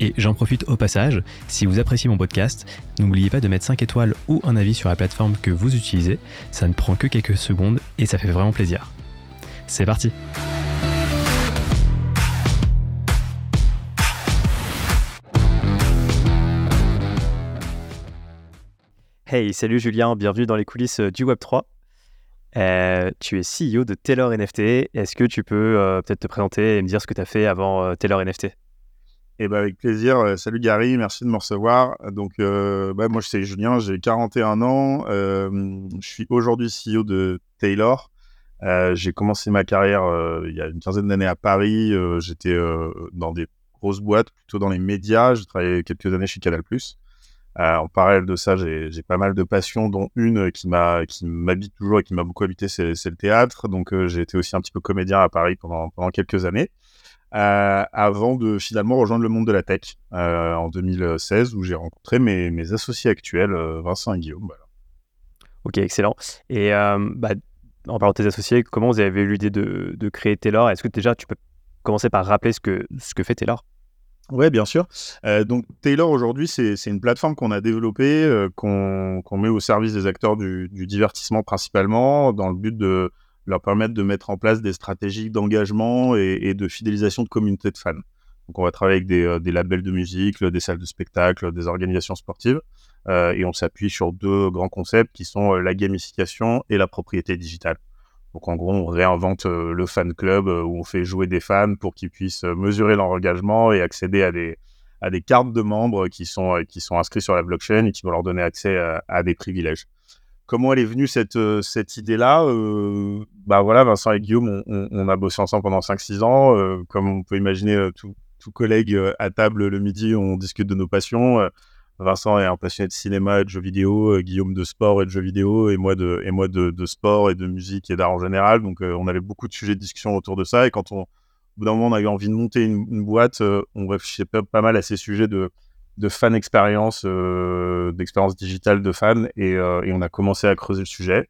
Et j'en profite au passage, si vous appréciez mon podcast, n'oubliez pas de mettre 5 étoiles ou un avis sur la plateforme que vous utilisez, ça ne prend que quelques secondes et ça fait vraiment plaisir. C'est parti Hey, salut Julien, bienvenue dans les coulisses euh, du Web3. Euh, tu es CEO de Taylor NFT. Est-ce que tu peux euh, peut-être te présenter et me dire ce que tu as fait avant Taylor NFT et bah avec plaisir. Euh, salut Gary, merci de me recevoir. Donc, euh, bah, moi, je suis Julien, j'ai 41 ans. Euh, je suis aujourd'hui CEO de Taylor. j'ai commencé ma carrière il y a une quinzaine d'années à Paris. J'étais dans des grosses boîtes, plutôt dans les médias. J'ai travaillé quelques années chez Canal+. en parallèle de ça, j'ai pas mal de passions, dont une qui m'habite toujours et qui m'a beaucoup habité, c'est le théâtre. Donc, j'ai été aussi un petit peu comédien à Paris pendant quelques années. Euh, avant de finalement rejoindre le monde de la tech euh, en 2016 où j'ai rencontré mes, mes, associés actuels, euh, Vincent et Guillaume. Voilà. Ok, excellent. Et bah, en parlant de tes associés, comment vous avez eu l'idée de, de, créer Taylor? Est-ce que déjà tu peux commencer par rappeler ce que, ce que fait Taylor? Oui, bien sûr. donc Taylor aujourd'hui, c'est une plateforme qu'on a développée, qu'on met au service des acteurs du, du, divertissement principalement, dans le but de leur permettre de mettre en place des stratégies d'engagement et, de fidélisation de communautés de fans. Donc on va travailler avec des, euh, labels de musique, des salles de spectacle, des organisations sportives, euh, et on s'appuie sur deux grands concepts qui sont euh, la gamification et la propriété digitale. Donc en gros, on réinvente le fan club où on fait jouer des fans pour qu'ils puissent mesurer leur engagement et accéder à des, à des cartes de membres qui sont, qui sont inscrits sur la blockchain et qui vont leur donner accès à des privilèges comment elle est venue cette, euh, cette idée-là euh, Bah voilà, Vincent et Guillaume, on, a bossé ensemble pendant 5-6 ans. Euh, comme on peut imaginer, tout, collègue à table le midi, on discute de nos passions. Vincent est un passionné de cinéma et de jeux vidéo, Guillaume de sport et de jeux vidéo, et moi de, et moi de, sport et de musique et d'art en général. Donc on avait beaucoup de sujets de discussion autour de ça. Et quand on, au bout d'un moment, on a eu envie de monter une, une boîte, on réfléchissait pas, mal à ces sujets de de fan expérience, euh, d'expérience digitale de fan, euh, et, on a commencé à creuser le sujet.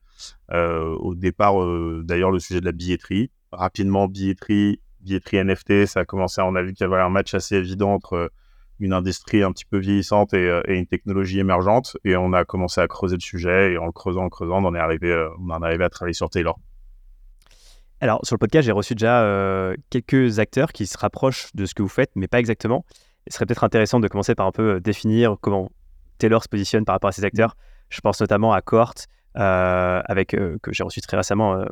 Euh, au départ, d'ailleurs, le sujet de la billetterie. Rapidement, billetterie, billetterie NFT, ça a commencé, on a vu qu'il y avait un match assez évident entre une industrie un petit peu vieillissante et, une technologie émergente, et on a commencé à creuser le sujet, et en le creusant, en creusant, on en est arrivé, on en est arrivé à travailler sur Taylor. Alors, sur le podcast, j'ai reçu déjà quelques acteurs qui se rapprochent de ce que vous faites, mais pas exactement il serait peut-être intéressant de commencer par un peu euh, définir comment Taylor se positionne par rapport à ses acteurs. Je pense notamment à Cohort, euh, avec, euh, que j'ai reçu très récemment, euh,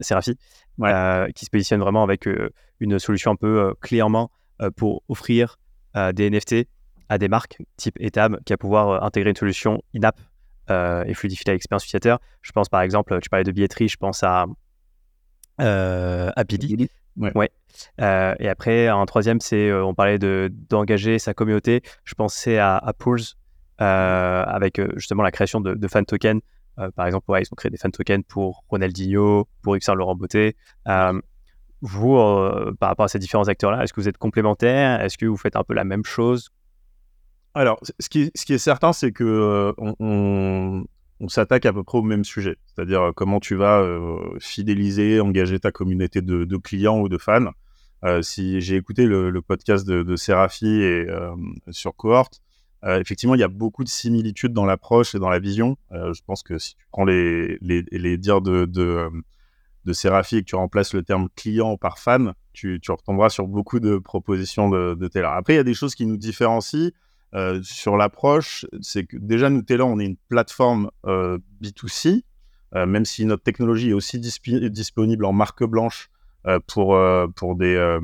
Serafi, qui se positionne vraiment avec une solution un peu clé en main pour offrir des NFT à des marques type Etam qui va pouvoir intégrer une solution in-app et fluidifier l'expérience utilisateur. Je pense par exemple, tu parlais de billetterie, je pense à, à Billy, Ouais. Euh, et après, un troisième, c'est, euh, on parlait de, d'engager sa communauté. Je pensais à, Pools, euh, avec justement la création de, de fan tokens. par exemple, ils ont créé des fan tokens pour Ronaldinho, pour Yves Laurent Beauté. vous, par rapport à ces différents acteurs-là, est-ce que vous êtes complémentaires? Est-ce que vous faites un peu la même chose? Alors, ce qui, ce qui, est certain, c'est que on s'attaque à peu près au même sujet, c'est-à-dire euh, comment tu vas euh, fidéliser, engager ta communauté de, clients ou de fans. Euh, si j'ai écouté le, podcast de, de et sur Cohort, effectivement, il y a beaucoup de similitudes dans l'approche et dans la vision. je pense que si tu prends les, les, dires de, de, de et que tu remplaces le terme client par fan, tu, tu retomberas sur beaucoup de propositions de, de Taylor. Après, il y a des choses qui nous différencient. Euh, sur l'approche, c'est que déjà, nous, Taylor, on est une plateforme euh, B2C, euh, même si notre technologie est aussi disponible en marque blanche pour, pour, des,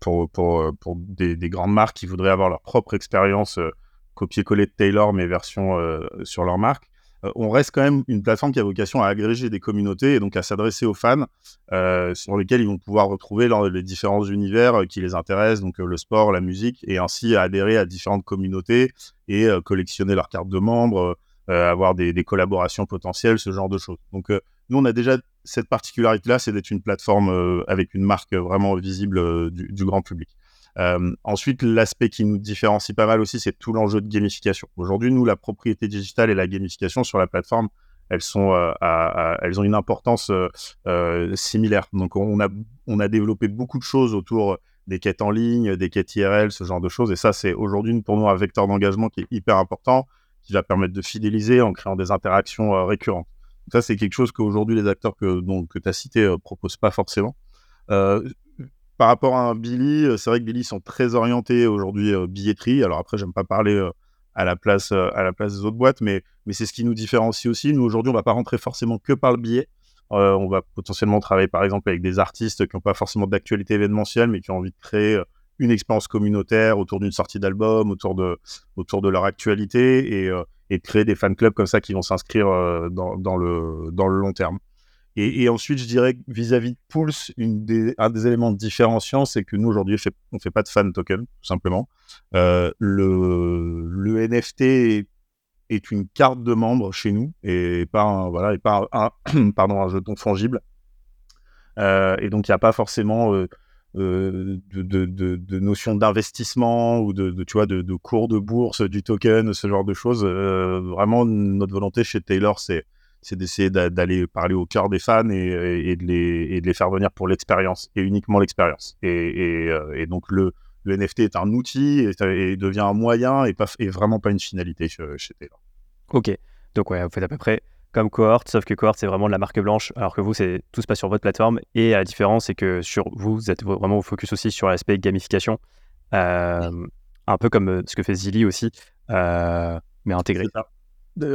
pour, pour, pour des, des, grandes marques qui voudraient avoir leur propre expérience copier-coller de Taylor, mais version sur leur marque. Euh, on reste quand même une plateforme qui a vocation à agréger des communautés et donc à s'adresser aux fans euh, sur lesquels ils vont pouvoir retrouver les différents univers euh, qui les intéressent, donc le sport, la musique, et ainsi adhérer à différentes communautés et collectionner leurs cartes de membres, avoir des, collaborations potentielles, ce genre de choses. Donc nous, on a déjà cette particularité-là, c'est d'être une plateforme avec une marque vraiment visible du, grand public. Ensuite, l'aspect qui nous différencie pas mal aussi, c'est tout l'enjeu de gamification. Aujourd'hui, nous, la propriété digitale et la gamification sur la plateforme, elles elles ont une importance similaire. Donc, on a, développé beaucoup de choses autour des quêtes en ligne, des quêtes IRL, ce genre de choses. Et ça, c'est aujourd'hui pour nous un vecteur d'engagement qui est hyper important, qui va permettre de fidéliser en créant des interactions euh, récurrentes. ça, c'est quelque chose qu'aujourd'hui les acteurs que, tu as cités ne euh, proposent pas forcément. Euh, par rapport à un Billy, c'est vrai que Billy sont très orientés aujourd'hui billetterie. Alors après, j'aime pas parler à la place à la place des autres boîtes, mais mais c'est ce qui nous différencie aussi. Nous aujourd'hui, on va pas rentrer forcément que par le billet. Euh, on va potentiellement travailler par exemple avec des artistes qui n'ont pas forcément d'actualité événementielle, mais qui ont envie de créer euh, une expérience communautaire autour d'une sortie d'album, autour de, leur actualité, et, euh, de créer des fan clubs comme ça qui vont s'inscrire dans le long terme. Et, ensuite, je dirais vis-à-vis de Pulse, un des éléments différenciants, c'est que nous, aujourd'hui, on ne fait pas de fan token, tout simplement. le, le NFT est une carte de membre chez nous et pas un, voilà, et pas un, pardon, un jeton fongible. Euh, et donc, il n'y a pas forcément euh, euh, de, de, de, notion d'investissement ou de, tu vois, de, cours de bourse, du token, ce genre de choses. vraiment, notre volonté chez Taylor, c'est c'est d'essayer d'aller parler au cœur des fans et, et, de les, et, de les, faire venir pour l'expérience et uniquement l'expérience. Et, et, donc le, le NFT est un outil et, devient un moyen et, pas, et vraiment pas une finalité chez, Taylor. Ok, donc ouais, vous faites à peu près comme Cohort, sauf que Cohort c'est vraiment de la marque blanche, alors que vous, c'est tout se passe sur votre plateforme. Et la différence, c'est que sur vous, vous êtes vraiment focus aussi sur l'aspect gamification, euh, un peu comme euh, ce que fait Zilly aussi, euh, mais intégré. C'est ça.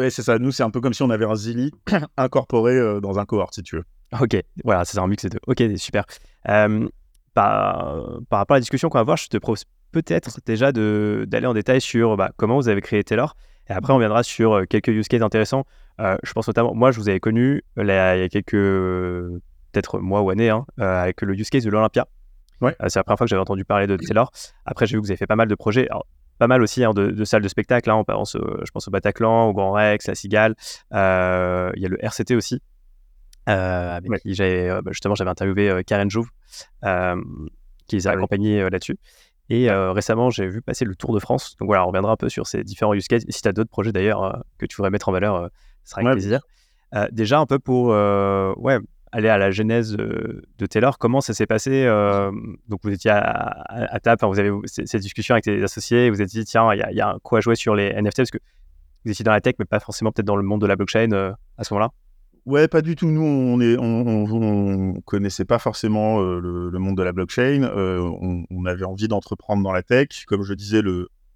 Ça. Nous, c'est un peu comme si on avait un Zilly incorporé dans un Cohort, si tu veux. Ok, voilà, c'est un mix des deux. Ok, super par, par rapport à la discussion qu'on va avoir, je te propose peut-être déjà d'aller en détail sur bah, comment vous avez créé Taylor. Et après, on viendra sur euh, quelques use cases intéressants. Euh, je pense notamment, moi, je vous avais connu il y a quelques, peut-être mois ou années, hein, euh, avec le use case de l'Olympia. Ouais. c'est la première fois que j'avais entendu parler de Taylor. Après, j'ai vu que vous avez fait pas mal de projets. Pas mal aussi hein, de, salles de spectacle. Hein. On pense, je pense au Bataclan, au Grand Rex, la Cigale. Il y a le RCT aussi, euh, avec qui j'avais bah, justement j'avais interviewé Karen Jouve, qui les a ah accompagnés là-dessus. Et récemment, j'ai vu passer le Tour de France. Donc voilà, on reviendra un peu sur ces différents use cases. Si tu as d'autres projets d'ailleurs que tu voudrais mettre en valeur, ce sera avec plaisir. déjà, un peu pour ouais, aller à la genèse de Taylor, comment ça s'est passé Donc vous étiez à, table, vous avez ces, discussions avec tes associés, vous êtes dit, tiens, il y, y, a quoi jouer sur les NFT parce que vous étiez dans la tech, mais pas forcément peut-être dans le monde de la blockchain à ce moment-là? Ouais, pas du tout. Nous, on est, on, connaissait pas forcément euh, le, monde de la blockchain. Euh, on, avait envie d'entreprendre dans la tech. Comme je disais,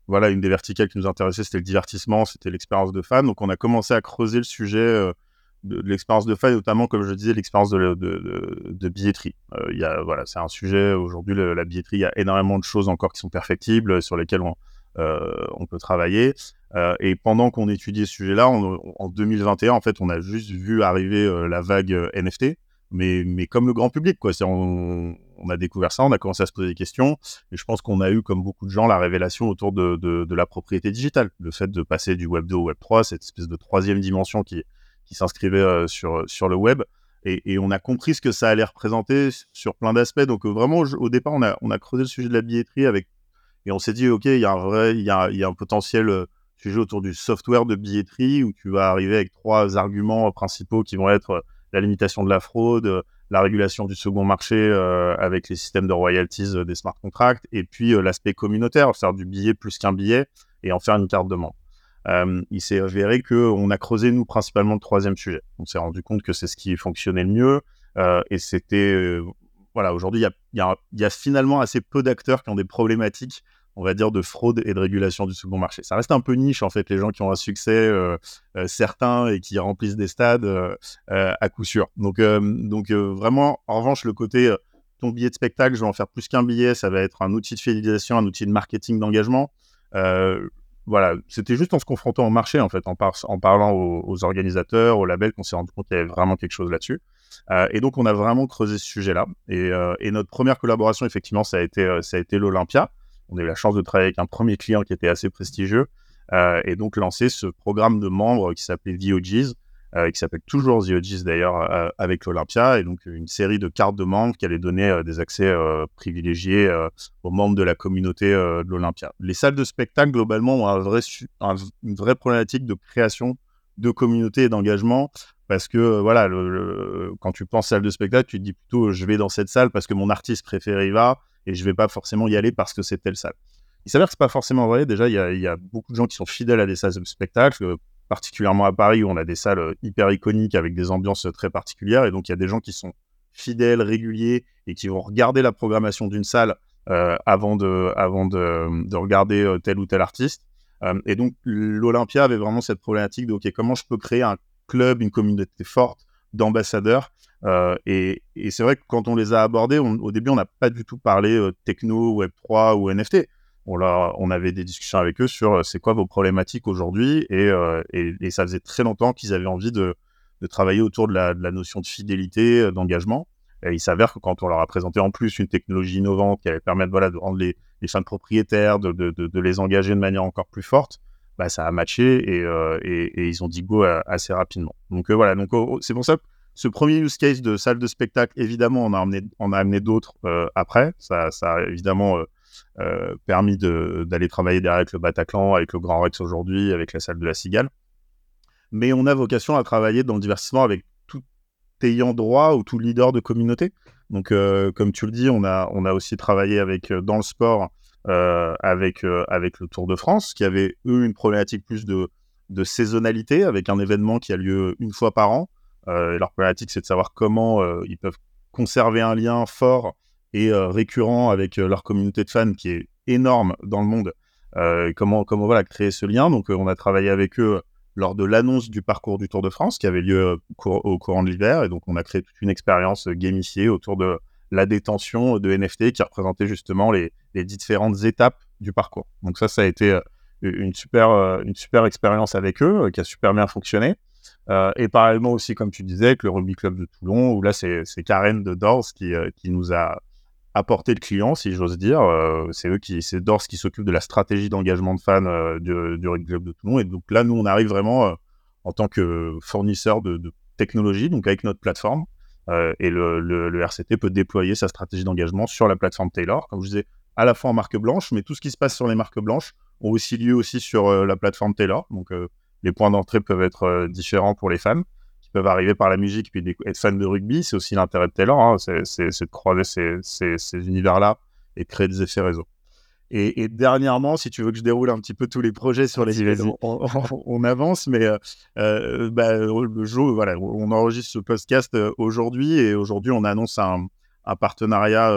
voilà, une des verticales qui nous intéressait, c'était le divertissement, c'était l'expérience de fan. Donc, on a commencé à creuser le sujet euh, de, l'expérience de fan, notamment, comme je disais, l'expérience de, de, billetterie. A, voilà, c'est un sujet aujourd'hui, la billetterie. Il y a énormément de choses encore qui sont perfectibles, sur lesquelles on, on peut travailler. Euh, et pendant qu'on étudiait ce sujet-là, en 2021, en fait, on a juste vu arriver euh, la vague euh, NFT, mais, mais comme le grand public, quoi. On, on, a découvert ça, on a commencé à se poser des questions, et je pense qu'on a eu, comme beaucoup de gens, la révélation autour de, la propriété digitale, le fait de passer du Web 2 au Web 3, cette espèce de troisième dimension qui, qui s'inscrivait sur, sur le web. Et, on a compris ce que ça allait représenter sur plein d'aspects. Donc vraiment, au départ, on a, on a creusé le sujet de la billetterie avec, et on s'est dit, ok, il y a un y a, y a un potentiel sujet autour du software de billetterie où tu vas arriver avec trois arguments principaux qui vont être euh, la limitation de la fraude, euh, la régulation du second marché euh, avec les systèmes de royalties des smart contracts et puis l'aspect communautaire, faire du billet plus qu'un billet et en faire une carte de membre. Il s'est avéré qu'on a creusé, nous, principalement le troisième sujet. On s'est rendu compte que c'est ce qui fonctionnait le mieux et c'était... voilà, aujourd'hui, il y a, y a, finalement assez peu d'acteurs qui ont des problématiques on va dire, de fraude et de régulation du second marché. Ça reste un peu niche, en fait, les gens qui ont un succès euh, euh, certain et qui remplissent des stades euh, à coup sûr. Donc, donc vraiment, en revanche, le côté ton billet de spectacle, je vais en faire plus qu'un billet, ça va être un outil de fidélisation, un outil de marketing d'engagement. Voilà, c'était juste en se confrontant au marché, en fait, en, parlant aux, organisateurs, aux labels, qu'on s'est rendu compte qu'il y avait vraiment quelque chose là-dessus. et donc, on a vraiment creusé ce sujet-là. Et, et, notre première collaboration, effectivement, ça a été, ça a été l'Olympia on a eu la chance de travailler avec un premier client qui était assez prestigieux euh, et donc lancer ce programme de membres qui s'appelait VOGs euh, qui s'appelle toujours The OGs d'ailleurs, euh, avec l'Olympia, et donc une série de cartes de membres qui allaient donner euh, des accès privilégiés aux membres de la communauté de l'Olympia. Les salles de spectacle, globalement, ont un vrai, une vraie problématique de création de communauté et d'engagement, parce que voilà, quand tu penses salle de spectacle, tu te dis plutôt je vais dans cette salle parce que mon artiste préféré y va, et je vais pas forcément y aller parce que c'est telle salle. Il s'avère que c'est pas forcément vrai. Déjà, il y, y, a, beaucoup de gens qui sont fidèles à des salles de spectacle particulièrement à Paris où on a des salles euh, hyper iconiques avec des ambiances euh, très particulières. Et donc, il y a des gens qui sont fidèles, réguliers et qui vont regarder la programmation d'une salle euh, avant, de, avant de, de regarder tel ou tel artiste. et donc, l'Olympia avait vraiment cette problématique de OK, comment je peux créer un club, une communauté forte d'ambassadeurs. et c'est vrai que quand on les a abordés, au début, on n'a pas du tout parlé techno, Web3 ou NFT on, on avait des discussions avec eux sur euh, c'est quoi vos problématiques aujourd'hui euh, et, et, ça faisait très longtemps qu'ils avaient envie de, de, travailler autour de la, de notion de fidélité, euh, d'engagement. Et il s'avère que quand on leur a présenté en plus une technologie innovante qui allait permettre voilà, de rendre les, les fans propriétaires, de, de, de, les engager de manière encore plus forte, bah, ça a matché et, et, ils ont dit go assez rapidement. Donc voilà, donc oh, oh, c'est pour ça que ce premier use case de salle de spectacle, évidemment, on a amené, amené d'autres après. Ça, ça a évidemment permis d'aller travailler derrière avec le Bataclan, avec le Grand Rex aujourd'hui, avec la salle de la Cigale. Mais on a vocation à travailler dans le divertissement avec tout ayant droit ou tout leader de communauté. Donc, euh, comme tu le dis, on a, on a aussi travaillé avec, euh, dans le sport avec, avec le Tour de France, qui avait, eux, une problématique plus de, de saisonnalité, avec un événement qui a lieu une fois par an. leur problématique, c'est de savoir comment ils peuvent conserver un lien fort et euh, récurrent avec euh, leur communauté de fans qui est énorme dans le monde. Euh, comment, comment voilà, créer ce lien Donc, on a travaillé avec eux lors de l'annonce du parcours du Tour de France qui avait lieu au courant de l'hiver. Et donc, on a créé toute une expérience gamifiée autour de la détention de NFT qui représentait justement les, les différentes étapes du parcours. Donc, ça, ça a été une super, une super expérience avec eux qui a super bien fonctionné. et parallèlement aussi, comme tu disais, avec le Rugby Club de Toulon, où là, c'est Karen de Dors qui, qui nous a apporter le client, si j'ose dire. Euh, c'est eux qui, c'est Dors qui s'occupe de la stratégie d'engagement de fans euh, du, Rugby de Toulon. Et donc là, nous, on arrive vraiment euh, en tant que fournisseur de, technologie, donc avec notre plateforme. et le, RCT peut déployer sa stratégie d'engagement sur la plateforme Taylor, comme je disais, à la fois en marque blanche, mais tout ce qui se passe sur les marques blanches ont aussi lieu aussi sur la plateforme Taylor. Donc les points d'entrée peuvent être différents pour les fans peuvent arriver par la musique puis être fans de rugby. C'est aussi l'intérêt de Taylor, hein. c'est de croiser ces, ces, univers-là et de créer des effets réseau. Et, dernièrement, si tu veux que je déroule un petit peu tous les projets sur les événements, on, avance, mais euh, euh, bah, le jour, voilà, on enregistre ce podcast euh, aujourd'hui et aujourd'hui on annonce un, un partenariat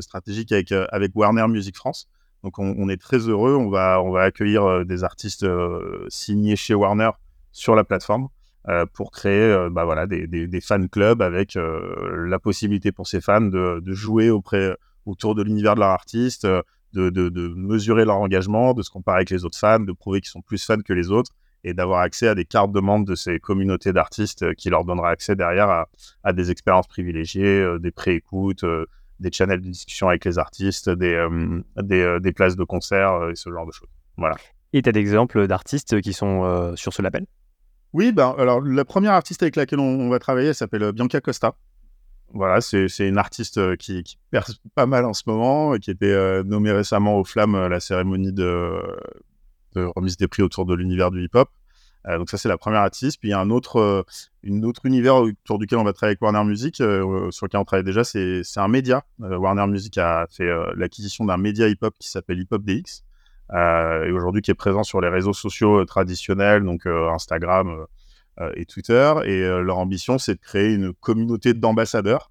stratégique avec, avec Warner Music France. Donc on, on, est très heureux, on va, on va accueillir des artistes signés chez Warner sur la plateforme. Euh, pour créer euh, bah, voilà, des, des, fan clubs avec euh, la possibilité pour ces fans de, jouer auprès, autour de l'univers de leur artiste, de, mesurer leur engagement, de se comparer avec les autres fans, de prouver qu'ils sont plus fans que les autres et d'avoir accès à des cartes de membres de ces communautés d'artistes qui leur donnera accès derrière à, des expériences privilégiées, des pré-écoutes, des channels de discussion avec les artistes, des, places de concert et ce genre de choses. Voilà. Et tu as des exemples d'artistes qui sont sur ce label? Oui, ben, alors la première artiste avec laquelle on, va travailler s'appelle euh, Bianca Costa. Voilà, c'est une artiste euh, qui, qui, perce pas mal en ce moment, qui était euh, nommée récemment aux Flammes la cérémonie de, remise des prix autour de l'univers du hip-hop. donc ça, c'est la première artiste. Puis il y a un autre, une autre univers autour duquel on va travailler avec Warner Music, sur lequel on travaille déjà, c'est un média. Warner Music a fait l'acquisition d'un média hip-hop qui s'appelle Hip Hop DX. Euh, et aujourd'hui qui est présent sur les réseaux sociaux euh, traditionnels, donc euh, Instagram et Twitter. Et leur ambition, c'est de créer une communauté d'ambassadeurs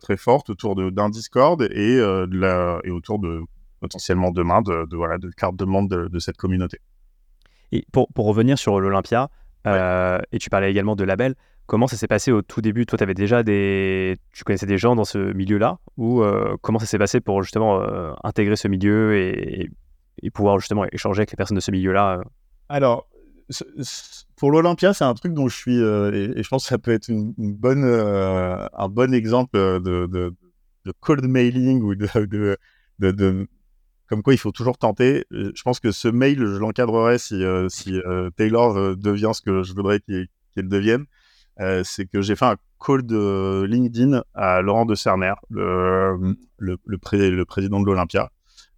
très forte autour d'un Discord et, de la, et autour de potentiellement demain de, de, voilà, de cartes de membre de, cette communauté. Et pour, pour revenir sur l'Olympia, et tu parlais également de label, comment ça s'est passé au tout début? Toi, tu avais déjà des, tu connaissais des gens dans ce milieu-là, ou comment ça s'est passé pour justement intégrer ce milieu et, et pouvoir justement échanger avec les personnes de ce milieu-là euh. Alors, pour l'Olympia, c'est un truc dont je suis, euh, et, je pense que ça peut être une, bonne, euh, un bon exemple de, de, cold mailing ou de, de, comme quoi il faut toujours tenter. Je pense que ce mail, je l'encadrerai si, si Taylor devient ce que je voudrais qu'il devienne. c'est que j'ai fait un call LinkedIn à Laurent de Cerner, le, le, le président de l'Olympia.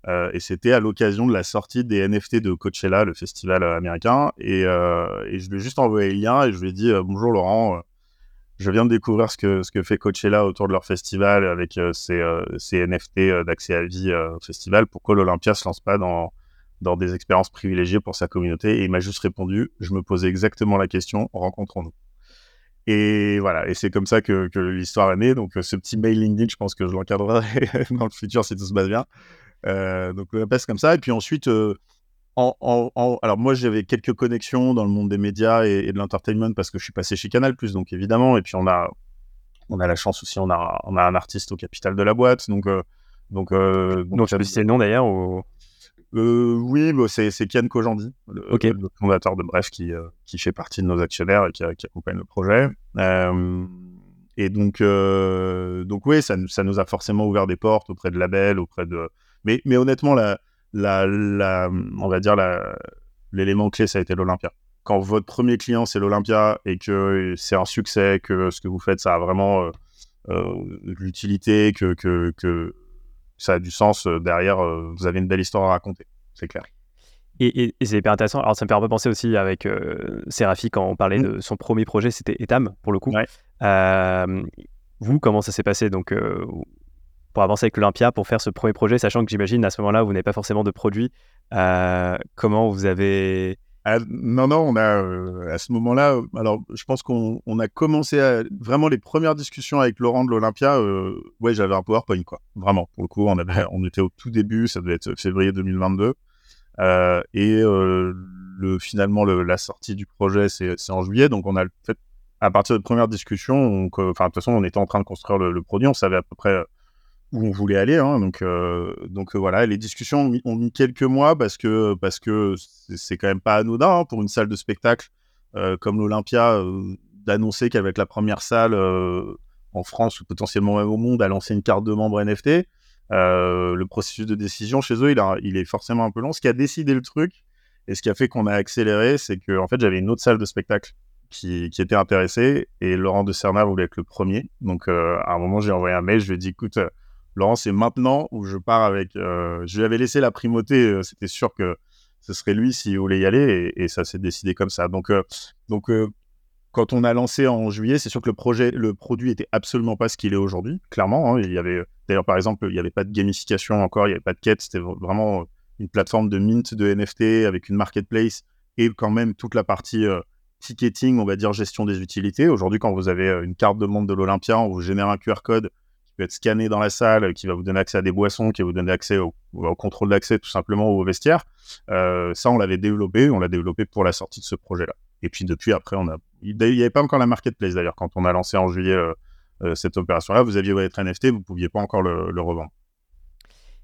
Euh, et c'était à l'occasion de la sortie des NFT de Coachella, le festival euh, américain. Et, euh, et je lui ai juste envoyé le lien et je lui ai dit Bonjour Laurent, je viens de découvrir ce que, ce que fait Coachella autour de leur festival avec ces, NFT d'accès à vie au festival. Pourquoi l'Olympia se lance pas dans, dans des expériences privilégiées pour sa communauté Et il m'a juste répondu Je me posais exactement la question rencontrons-nous. Et voilà, et c'est comme ça que, que l'histoire est née. Donc, ce petit mail LinkedIn, je pense que je l'encadrerai dans le futur si tout se passe bien. Euh, donc le passe comme ça. Et puis ensuite, euh, en, alors moi j'avais quelques connexions dans le monde des médias et, de l'entertainment parce que je suis passé chez Canal+, donc évidemment. Et puis on a, on a la chance aussi, on a, on a un artiste au capital de la boîte, donc donc donc, tu peux citer le nom d'ailleurs ou... oui, bah, c'est, c'est Kian Kojandi, le, fondateur de Bref, qui, qui fait partie de nos actionnaires et qui, qui accompagne le projet. et donc, donc oui, ça, ça, nous a forcément ouvert des portes auprès de labels, auprès de, mais, mais honnêtement, la, la, la, on va dire l'élément clé, ça a été l'Olympia. Quand votre premier client, c'est l'Olympia et que c'est un succès, que ce que vous faites, ça a vraiment euh, euh l'utilité, que, que, que, ça a du sens euh, derrière, euh, vous avez une belle histoire à raconter, c'est clair. Et, et, c'est hyper intéressant. Alors, ça me fait un peu penser aussi avec Sérafi quand on parlait mmh. de son premier projet, c'était Etam pour le coup. vous, comment ça s'est passé? Donc, pour avancer avec l'Olympia, pour faire ce premier projet, sachant que j'imagine à ce moment-là, vous n'avez pas forcément de produit. Euh, comment vous avez... Ah, non, non, on a euh, à ce moment-là, euh, alors je pense qu'on a commencé à, vraiment les premières discussions avec Laurent de l'Olympia. ouais, j'avais un PowerPoint, quoi. Vraiment, pour le coup, on, était au tout début, ça devait être février 2022. et le, finalement, le, la sortie du projet, c'est en juillet. Donc, on a fait, à partir de premières discussions, enfin, de toute façon, on était en train de construire le produit, on savait à peu près où on voulait aller. Hein, donc, euh, donc euh, voilà, les discussions ont mis, quelques mois parce que parce que c'est quand même pas anodin hein, pour une salle de spectacle euh, comme l'Olympia d'annoncer qu'avec la première salle en France ou potentiellement même au monde à lancer une carte de membre NFT. le processus de décision chez eux, il, est forcément un peu long. Ce qui a décidé le truc et ce qui a fait qu'on a accéléré, c'est que en fait j'avais une autre salle de spectacle qui, était intéressée et Laurent de Cerna voulait être le premier. Donc à un moment j'ai envoyé un mail, je lui ai dit écoute Laurent, c'est maintenant où je pars avec. Euh, je lui avais laissé la primauté, euh, c'était sûr que ce serait lui s'il voulait y aller, et, ça s'est décidé comme ça. Donc, euh, quand on a lancé en juillet, c'est sûr que le projet, le produit était absolument pas ce qu'il est aujourd'hui, clairement. Hein. il y avait, d'ailleurs, par exemple, il n'y avait pas de gamification encore, il n'y avait pas de quête, c'était vraiment une plateforme de mint de NFT avec une marketplace et quand même toute la partie ticketing, on va dire gestion des utilités. Aujourd'hui, quand vous avez une carte de membre de l'Olympia, on vous génère un QR code peut être scanné dans la salle, qui va vous donner accès à des boissons, qui va vous donner accès au, contrôle d'accès tout simplement au vestiaire. Euh, ça, on l'avait développé, on l'a développé pour la sortie de ce projet-là. Et puis depuis, après, on a... il n'y avait pas encore la marketplace d'ailleurs quand on a lancé en juillet euh, euh, cette opération-là. Vous aviez votre NFT, vous ne pouviez pas encore le, revendre.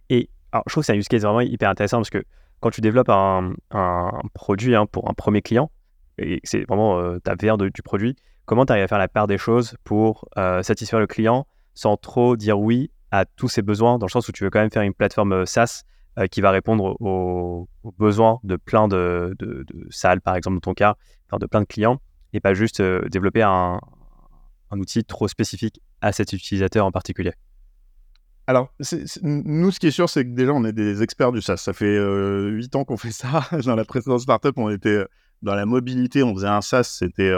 Et alors, je trouve que c'est un use case vraiment hyper intéressant parce que quand tu développes un, produit hein, pour un premier client, et c'est vraiment ta VR du produit, comment tu arrives à faire la part des choses pour satisfaire le client sans trop dire oui à tous ses besoins, dans le sens où tu veux quand même faire une plateforme euh, SaaS euh, qui va répondre aux, besoins de plein de, salles, par exemple, dans ton cas, de plein de clients, et pas juste euh, développer un, outil trop spécifique à cet utilisateur en particulier. Alors, nous, ce qui est sûr, c'est que déjà, on est des experts du SaaS. Ça fait huit ans qu'on fait ça. Dans la précédente startup, on était dans la mobilité, on faisait un SaaS, c'était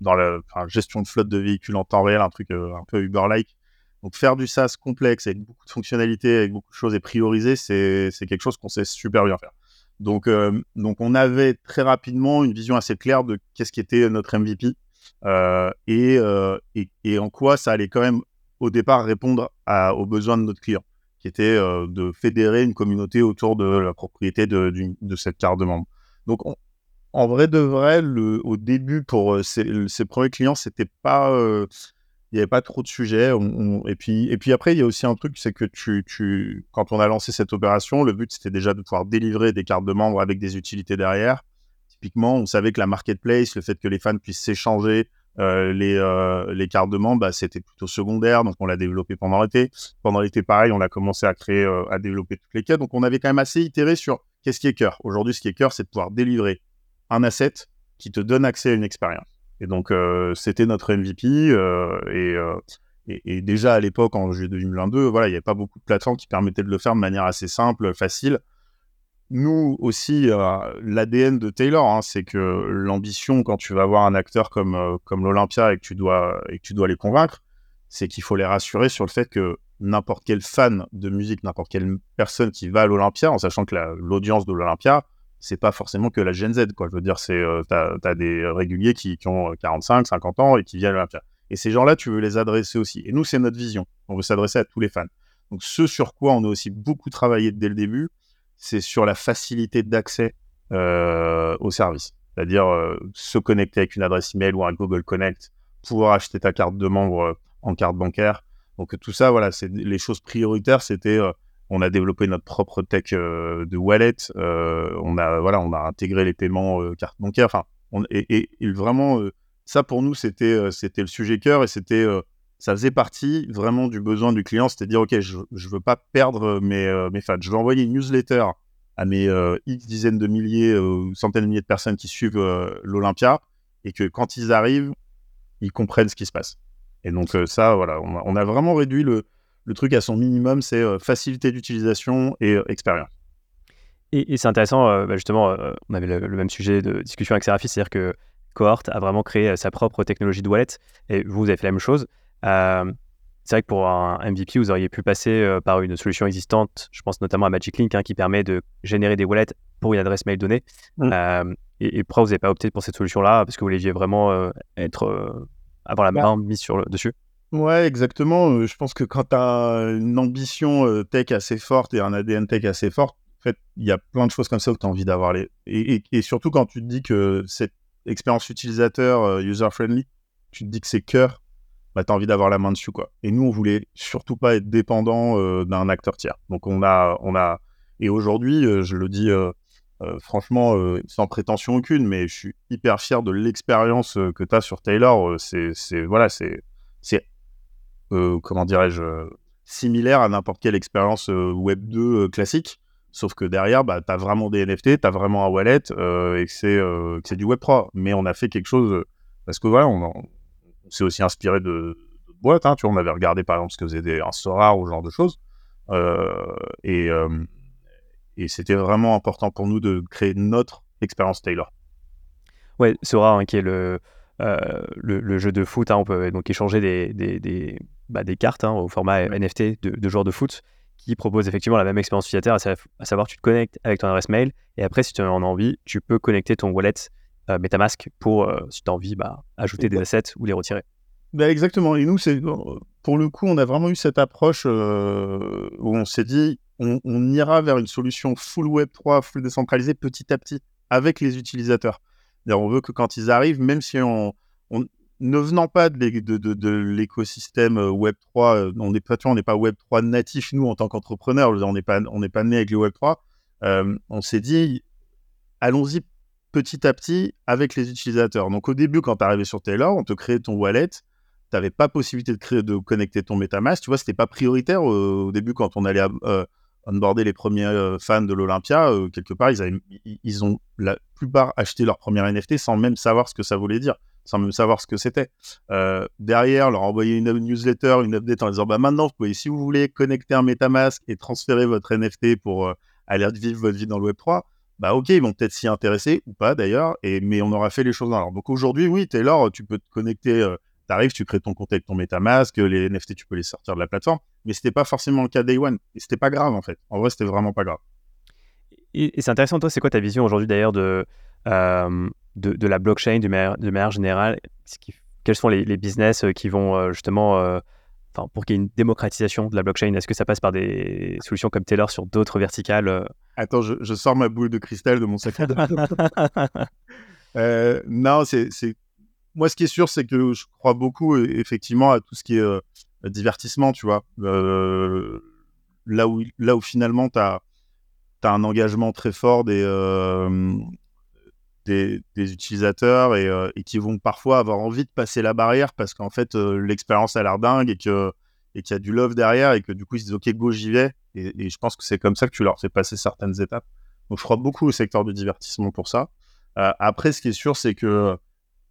dans la gestion de flotte de véhicules en temps réel, un truc euh, un peu Uber-like. Donc faire du SaaS complexe avec beaucoup de fonctionnalités, avec beaucoup de choses et prioriser, c'est quelque chose qu'on sait super bien faire. Donc, euh, donc on avait très rapidement une vision assez claire de qu'est-ce qui était notre MVP euh, et, et, en quoi ça allait quand même au départ répondre aux besoins de notre client, qui était de fédérer une communauté autour de la propriété de, de cette carte de membre. Donc on, en vrai de vrai, le, au début, pour ces, premiers clients, c'était pas. il n'y avait pas trop de sujets. et, puis, et puis après, il y a aussi un truc, c'est que tu, tu, quand on a lancé cette opération, le but, c'était déjà de pouvoir délivrer des cartes de membres avec des utilités derrière. Typiquement, on savait que la marketplace, le fait que les fans puissent s'échanger les, les cartes de membres, bah, c'était plutôt secondaire. Donc, on l'a développé pendant l'été. Pendant l'été, pareil, on a commencé à créer, à développer toutes les quêtes. Donc, on avait quand même assez itéré sur qu'est-ce qui est cœur. Aujourd'hui, ce qui est cœur, c'est de pouvoir délivrer un asset qui te donne accès à une expérience. Et donc, c'était notre MVP. et, et, déjà à l'époque, en juillet 2022, voilà, il n'y avait pas beaucoup de plateformes qui permettaient de le faire de manière assez simple, facile. Nous aussi, l'ADN de Taylor, hein, c'est que l'ambition, quand tu vas voir un acteur comme, comme l'Olympia et, que tu dois, et que tu dois les convaincre, c'est qu'il faut les rassurer sur le fait que n'importe quel fan de musique, n'importe quelle personne qui va à l'Olympia, en sachant que l'audience de l'Olympia, c'est pas forcément que la Gen Z, quoi. Je veux dire, c'est, euh, t'as, as des réguliers qui, ont 45, 50 ans et qui viennent à. Et ces gens-là, tu veux les adresser aussi. Et nous, c'est notre vision. On veut s'adresser à tous les fans. Donc, ce sur quoi on a aussi beaucoup travaillé dès le début, c'est sur la facilité d'accès euh, au service. C'est-à-dire euh, se connecter avec une adresse email ou un Google Connect, pouvoir acheter ta carte de membre en carte bancaire, donc tout ça, voilà, c'est les choses prioritaires. C'était, euh, on a développé notre propre tech euh, de wallet. Euh, on a, voilà, on a intégré les paiements carte bancaire. Enfin, et, vraiment, ça pour nous, c'était, c'était le sujet cœur et c'était, ça faisait partie vraiment du besoin du client. C'était dire, ok, je, je veux pas perdre mes, mes fans. Je veux envoyer une newsletter à mes X dizaines de milliers ou centaines de milliers de personnes qui suivent l'Olympia et que quand ils arrivent, ils comprennent ce qui se passe. Et donc euh, ça, voilà, on a, vraiment réduit le, truc à son minimum, c'est euh, facilité d'utilisation et euh, expérience. Et, c'est intéressant, bah, justement, on avait le, même sujet de discussion avec Serafis, c'est-à-dire que Cohort a vraiment créé sa propre technologie de wallet, et vous, vous avez fait la même chose. c'est vrai que pour un MVP, vous auriez pu passer par une solution existante, je pense notamment à Magic Link, hein, qui permet de générer des wallets pour une adresse mail donnée. Mmh. et, pourquoi vous n'avez pas opté pour cette solution-là? Parce que vous vouliez vraiment être avoir la bah main mise sur le, dessus? Ouais, exactement. Je pense que quand tu as une ambition tech assez forte et un ADN tech assez fort, en fait, il y a plein de choses comme ça que tu as envie d'avoir. Les... Et, surtout quand tu te dis que cette expérience utilisateur user-friendly, tu te dis que c'est cœur, bah, tu as envie d'avoir la main dessus. Quoi. Et nous, on voulait surtout pas être dépendant d'un acteur tiers. Donc, on a. On a... Et aujourd'hui, je le dis franchement, sans prétention aucune, mais je suis hyper fier de l'expérience que tu as sur Taylor. c'est, voilà, c'est comment dirais-je, similaire à n'importe quelle expérience Web 2 classique. Sauf que derrière, bah, tu as vraiment des NFT, tu as vraiment un wallet et que c'est, du Web 3. Mais on a fait quelque chose parce que voilà, on, s'est aussi inspiré de, boîtes. Hein, tu vois, on avait regardé par exemple ce que faisait un Sora ou ce genre de choses. et, et c'était vraiment important pour nous de créer notre expérience Taylor. Ouais, Sora, hein, qui est le, euh, le, jeu de foot, hein, on peut donc échanger des, des, des, bah, des cartes hein, au format NFT de, de, joueurs de foot qui propose effectivement la même expérience utilisateur, à savoir tu te connectes avec ton adresse mail et après si tu en as envie, tu peux connecter ton wallet euh, MetaMask pour, euh, si tu as envie, bah, ajouter des assets ou les retirer. Bah exactement, et nous, c'est pour le coup, on a vraiment eu cette approche où on s'est dit, on, ira vers une solution full Web 3, full décentralisée petit à petit avec les utilisateurs. On veut que quand ils arrivent, même si on, ne venant pas de, l'écosystème euh, Web 3, euh, on n'est pas, pas Web 3 natif nous en tant qu'entrepreneurs, on n'est pas, né avec le Web 3. Euh, on s'est dit, allons-y petit à petit avec les utilisateurs. Donc au début, quand tu arrivé sur Taylor, on te crée ton wallet tu n'avais pas possibilité de créer, de connecter ton MetaMask. Tu vois, c'était pas prioritaire au début quand on allait onboarder les premiers fans de l'Olympia, quelque part, ils, ils, ont la plupart acheté leur premier NFT sans même savoir ce que ça voulait dire, sans même savoir ce que c'était. Euh, derrière, leur envoyer une newsletter, une update en disant bah, maintenant, vous pouvez, si vous voulez connecter un MetaMask et transférer votre NFT pour aller vivre votre vie dans le Web3, bah ok, ils vont peut-être s'y intéresser ou pas d'ailleurs, et, mais on aura fait les choses dans l'ordre. Donc aujourd'hui, oui, Taylor, tu peux te connecter tu arrives, tu crées ton compte avec ton MetaMask, les NFT, tu peux les sortir de la plateforme. Mais c'était pas forcément le cas Day One. Et c'était pas grave, en fait. En vrai, c'était vraiment pas grave. Et, c'est intéressant, toi, c'est quoi ta vision aujourd'hui d'ailleurs de, euh, de, la blockchain de manière, de manière générale? Quels sont les, business euh, qui vont euh, justement, pour qu'il y ait une démocratisation de la blockchain Est-ce que ça passe par des solutions comme Taylor sur d'autres verticales Attends, je, sors ma boule de cristal de mon sac dos. non, c'est moi, ce qui est sûr, c'est que je crois beaucoup, effectivement, à tout ce qui est euh, divertissement, tu vois. Euh, là, où, là où finalement, tu as, un engagement très fort des, euh, des, utilisateurs et, qui vont parfois avoir envie de passer la barrière parce qu'en fait, l'expérience a l'air dingue et que et qu'il y a du love derrière et que du coup, ils se disent, OK, go, j'y vais. Et, je pense que c'est comme ça que tu leur fais passer certaines étapes. Donc, je crois beaucoup au secteur du divertissement pour ça. après, ce qui est sûr, c'est que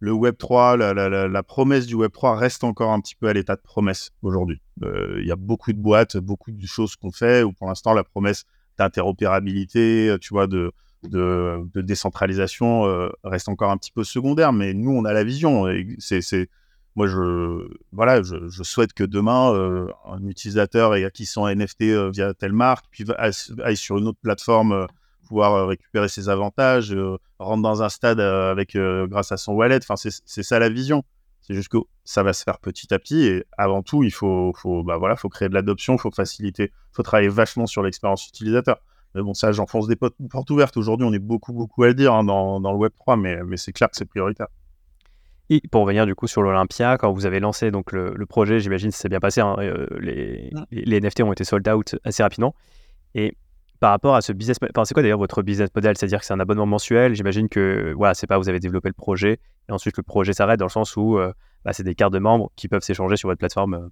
le Web 3, la, promesse du Web 3 reste encore un petit peu à l'état de promesse aujourd'hui. Euh, il y a beaucoup de boîtes, beaucoup de choses qu'on fait où pour l'instant la promesse d'interopérabilité, tu vois, de, de, décentralisation euh, reste encore un petit peu secondaire. Mais nous, on a la vision. C'est, moi, je, voilà, je, souhaite que demain, euh, un utilisateur qui sont NFT via telle marque, puis aille sur une autre plateforme pouvoir euh, récupérer ses avantages, euh, rentre dans un stade euh, avec grâce à son wallet. Enfin, c'est ça la vision. C'est juste que ça va se faire petit à petit et avant tout, il faut, faut, bah voilà, faut créer de l'adoption, il faut faciliter, il faut travailler vachement sur l'expérience utilisateur. Mais bon, ça, j'enfonce des portes ouvertes. Aujourd'hui, on est beaucoup, beaucoup à le dire hein, dans, dans, le Web3, mais, mais c'est clair que c'est prioritaire. Et pour revenir du coup sur l'Olympia, quand vous avez lancé donc le, projet, j'imagine que c'est bien passé, hein, les, mmh. les, NFT ont été sold out assez rapidement. Et par rapport à ce business enfin, c'est quoi d'ailleurs votre business model? C'est-à-dire que c'est un abonnement mensuel. J'imagine que voilà, c'est pas vous avez développé le projet et ensuite le projet s'arrête dans le sens où euh, bah, c'est des cartes de membres qui peuvent s'échanger sur votre plateforme. Euh.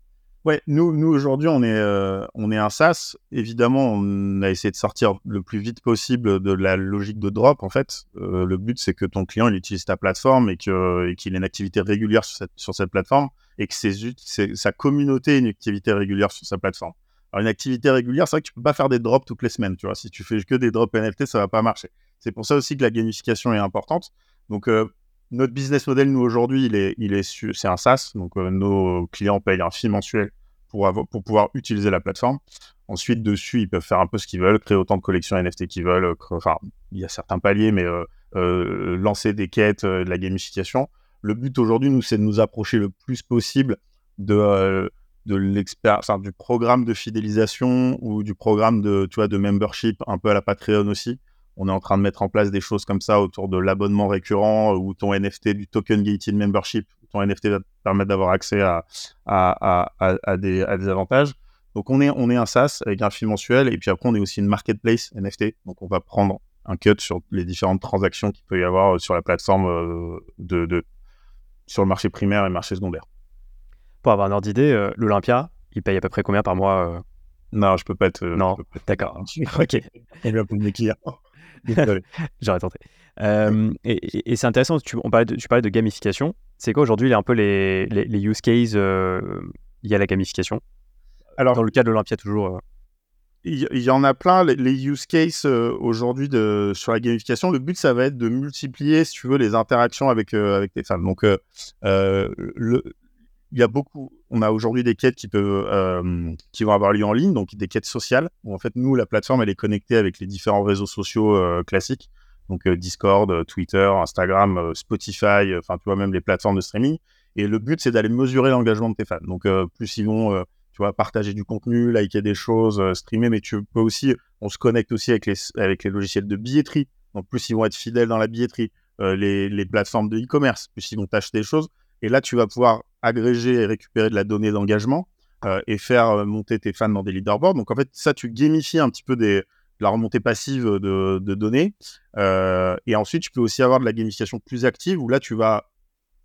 Ouais, nous, nous aujourd'hui, on est, euh, on est un SaaS. Évidemment, on a essayé de sortir le plus vite possible de la logique de drop. En fait, le but, c'est que ton client il utilise ta plateforme et qu'il ait une activité régulière sur cette, sur cette plateforme et que ses, sa communauté ait une activité régulière sur sa plateforme. Alors, une activité régulière, c'est vrai que tu peux pas faire des drops toutes les semaines, tu vois. Si tu fais que des drops NFT, ça va pas marcher. C'est pour ça aussi que la gamification est importante. Donc, euh, notre business model, nous, aujourd'hui, il est, il est c'est un SaaS. Donc, euh, nos clients payent un fee mensuel pour, avoir, pour pouvoir utiliser la plateforme. Ensuite, dessus, ils peuvent faire un peu ce qu'ils veulent, créer autant de collections NFT qu'ils veulent. Enfin, il y a certains paliers, mais euh, lancer des quêtes, de la gamification. Le but aujourd'hui, nous, c'est de nous approcher le plus possible de de l'expert, du programme de fidélisation ou du programme de, tu vois, de membership, un peu à la Patreon aussi? On est en train de mettre en place des choses comme ça autour de l'abonnement récurrent ou ton NFT, du token gated membership. Ton NFT va te permettre d'avoir accès à, à, à, des, avantages. Donc on est, on est un SaaS avec un fil mensuel et puis après on est aussi une marketplace NFT. Donc on va prendre un cut sur les différentes transactions qu'il peut y avoir sur la plateforme euh, de, de, sur le marché primaire et le marché secondaire pour avoir un ordre d'idée, euh, l'Olympia, il paye à peu près combien par mois euh? Non, je peux pas être. Non, d'accord. ok. Il va me. J'aurais tenté. Euh, et, c'est intéressant, tu, on parlais de, tu parlais de gamification. C'est quoi aujourd'hui un peu les, les, use cases liés à la gamification? Alors, Dans le cas de l'Olympia, toujours. Il y, en a plein, les, use cases aujourd'hui sur la gamification. Le but, ça va être de multiplier, si tu veux, les interactions avec, avec tes fans. Donc, le, il y a beaucoup, on a aujourd'hui des quêtes qui peuvent, euh, qui vont avoir lieu en ligne, donc des quêtes sociales. Où en fait, nous, la plateforme, elle est connectée avec les différents réseaux sociaux euh, classiques, donc euh, Discord, Twitter, Instagram, Spotify, enfin, tu vois, même les plateformes de streaming. Et le but, c'est d'aller mesurer l'engagement de tes fans. Donc, plus ils vont, tu vois, partager du contenu, liker des choses, streamer, mais tu peux aussi, on se connecte aussi avec les, avec les logiciels de billetterie. Donc, plus ils vont être fidèles dans la billetterie, les, les plateformes de e-commerce, plus ils vont t'acheter des choses. Et là, tu vas pouvoir agréger et récupérer de la donnée d'engagement euh, et faire euh, monter tes fans dans des leaderboards. Donc, en fait, ça, tu gamifies un petit peu de la remontée passive de, données. Euh, et ensuite, tu peux aussi avoir de la gamification plus active où là, tu vas,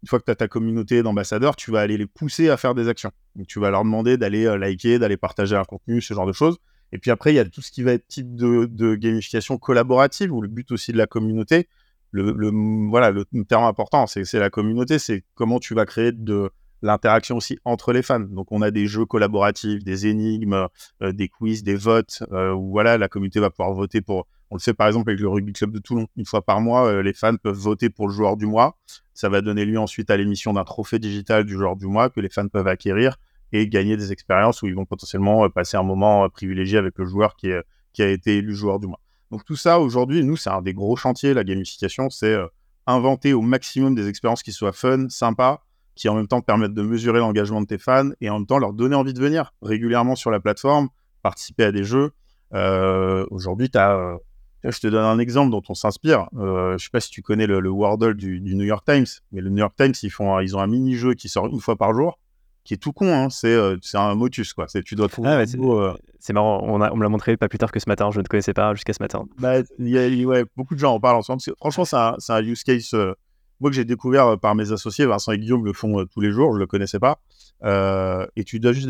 une fois que tu as ta communauté d'ambassadeurs, tu vas aller les pousser à faire des actions. Donc, tu vas leur demander d'aller liker, d'aller partager un contenu, ce genre de choses. Et puis après, il y a tout ce qui va être type de, gamification collaborative où le but aussi de la communauté, le, voilà, le terme important, c'est la communauté, c'est comment tu vas créer de l'interaction aussi entre les fans. Donc, on a des jeux collaboratifs, des énigmes, euh, des quiz, des votes, euh, où voilà, la communauté va pouvoir voter pour. On le fait par exemple avec le Rugby Club de Toulon. Une fois par mois, euh, les fans peuvent voter pour le joueur du mois. Ça va donner lieu ensuite à l'émission d'un trophée digital du joueur du mois que les fans peuvent acquérir et gagner des expériences où ils vont potentiellement passer un moment privilégié avec le joueur qui, qui a été élu joueur du mois. Donc tout ça, aujourd'hui, nous, c'est un des gros chantiers, la gamification, c'est inventer au maximum des expériences qui soient fun, sympas, qui en même temps permettent de mesurer l'engagement de tes fans et en même temps leur donner envie de venir régulièrement sur la plateforme, participer à des jeux. Euh, aujourd'hui, tu as... Euh, je te donne un exemple dont on s'inspire. je ne sais pas si tu connais le, Wordle du, du, New York Times, mais le New York Times, ils, font, ils ont un mini-jeu qui sort une fois par jour qui est tout con, hein. c'est euh, un motus, quoi. Tu dois trouver. Ah euh, c'est marrant, on, a, on me l'a montré pas plus tard que ce matin, je ne connaissais pas jusqu'à ce matin. Bah, y a, ouais, beaucoup de gens en parlent ensemble. Franchement, c'est un, un, use case, euh, moi que j'ai découvert par mes associés, Vincent et Guillaume le font tous les jours, je le connaissais pas. et tu dois juste.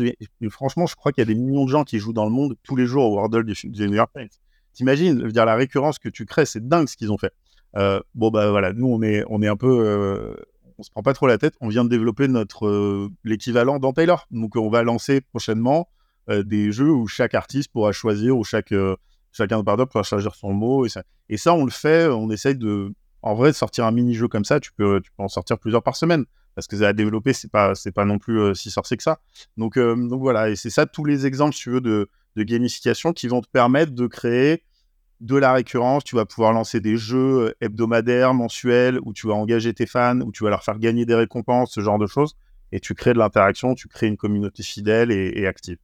Franchement, je crois qu'il y a des millions de gens qui jouent dans le monde tous les jours au Wordle du, New York Times. T'imagines, dire la récurrence que tu crées, c'est dingue ce qu'ils ont fait. bon, bah voilà, nous, on est, on est un peu on se prend pas trop la tête. On vient de développer notre l'équivalent dans Taylor. Donc on va lancer prochainement des jeux où chaque artiste pourra choisir ou chaque chacun de pardon pourra choisir son mot et ça on le fait. On essaye de en vrai sortir un mini jeu comme ça. Tu peux en sortir plusieurs par semaine parce que à développer c'est pas c'est pas non plus si sorcier que ça. Donc donc voilà et c'est ça tous les exemples si tu veux de de gamification qui vont te permettre de créer de la récurrence, tu vas pouvoir lancer des jeux euh, hebdomadaires, mensuels, où tu vas engager tes fans, où tu vas leur faire gagner des récompenses, ce genre de choses, et tu crées de l'interaction, tu crées une communauté fidèle et, active.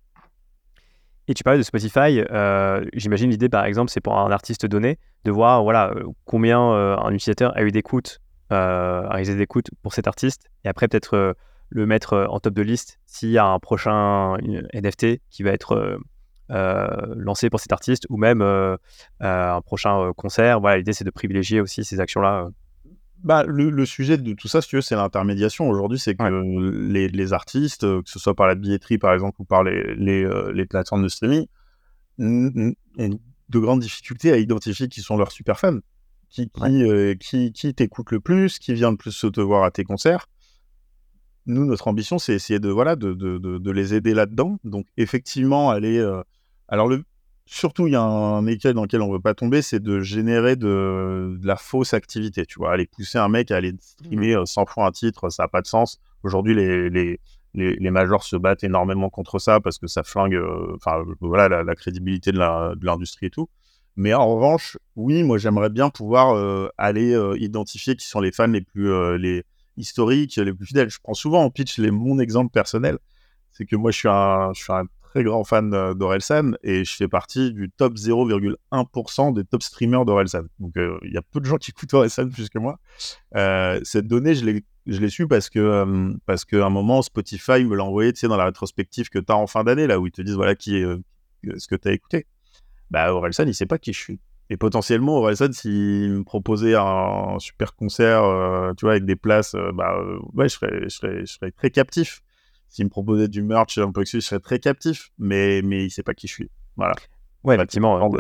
Et tu parlais de Spotify, euh, j'imagine l'idée par exemple c'est pour un artiste donné de voir voilà euh, combien un utilisateur a eu d'écoute, a réalisé d'écoute pour cet artiste, et après peut-être le mettre en top de liste s'il y a un prochain NFT qui va être euh, lancé pour cet artiste ou même euh, euh, un prochain concert. Voilà, l'idée c'est de privilégier aussi ces actions-là. Bah, le, sujet de tout ça, si tu veux, c'est l'intermédiation. Aujourd'hui, c'est que les, artistes, que ce soit par la billetterie, par exemple, ou par les, les, plateformes de streaming, ont de grandes difficultés à identifier qui sont leurs super fans, qui, qui, qui, qui t'écoute le plus, qui vient le plus te voir à tes concerts nous, notre ambition, c'est essayer de, voilà, de, de, de, les aider là-dedans. Donc, effectivement, aller. Euh, alors, le... surtout, il y a un écueil dans lequel on ne veut pas tomber, c'est de générer de... la fausse activité. Tu vois, aller pousser un mec à aller streamer 100 mmh. fois un titre, ça n'a pas de sens. Aujourd'hui, les, les, les, majors se battent énormément contre ça parce que ça flingue euh, voilà, la, crédibilité de l'industrie et tout. Mais en revanche, oui, moi, j'aimerais bien pouvoir euh, aller identifier qui sont les fans les plus. les historiques, les plus fidèles. Je prends souvent en pitch les, mon exemple personnel. C'est que moi, je suis un, je suis un très grand fan d'Orelsan et je fais partie du top 0,1% des top streamers d'Orelsan. Donc, euh, il y a peu de gens qui écoutent Orelsan plus que moi. Euh, cette donnée, je l'ai su parce que euh, parce qu'à un moment Spotify me l'a envoyé dans la rétrospective que tu as en fin d'année là où ils te disent voilà qui est ce que tu as écouté bah Orelsan il sait pas qui je suis et potentiellement, Orelsan, s'il me proposait un, super concert, euh, tu vois, avec des places, euh, bah, euh, je serais, je, serais, je serais, très captif. S'il me proposait du merch un peu exclu, je serais très captif. Mais, mais il sait pas qui je suis. Voilà. Ouais, effectivement. De,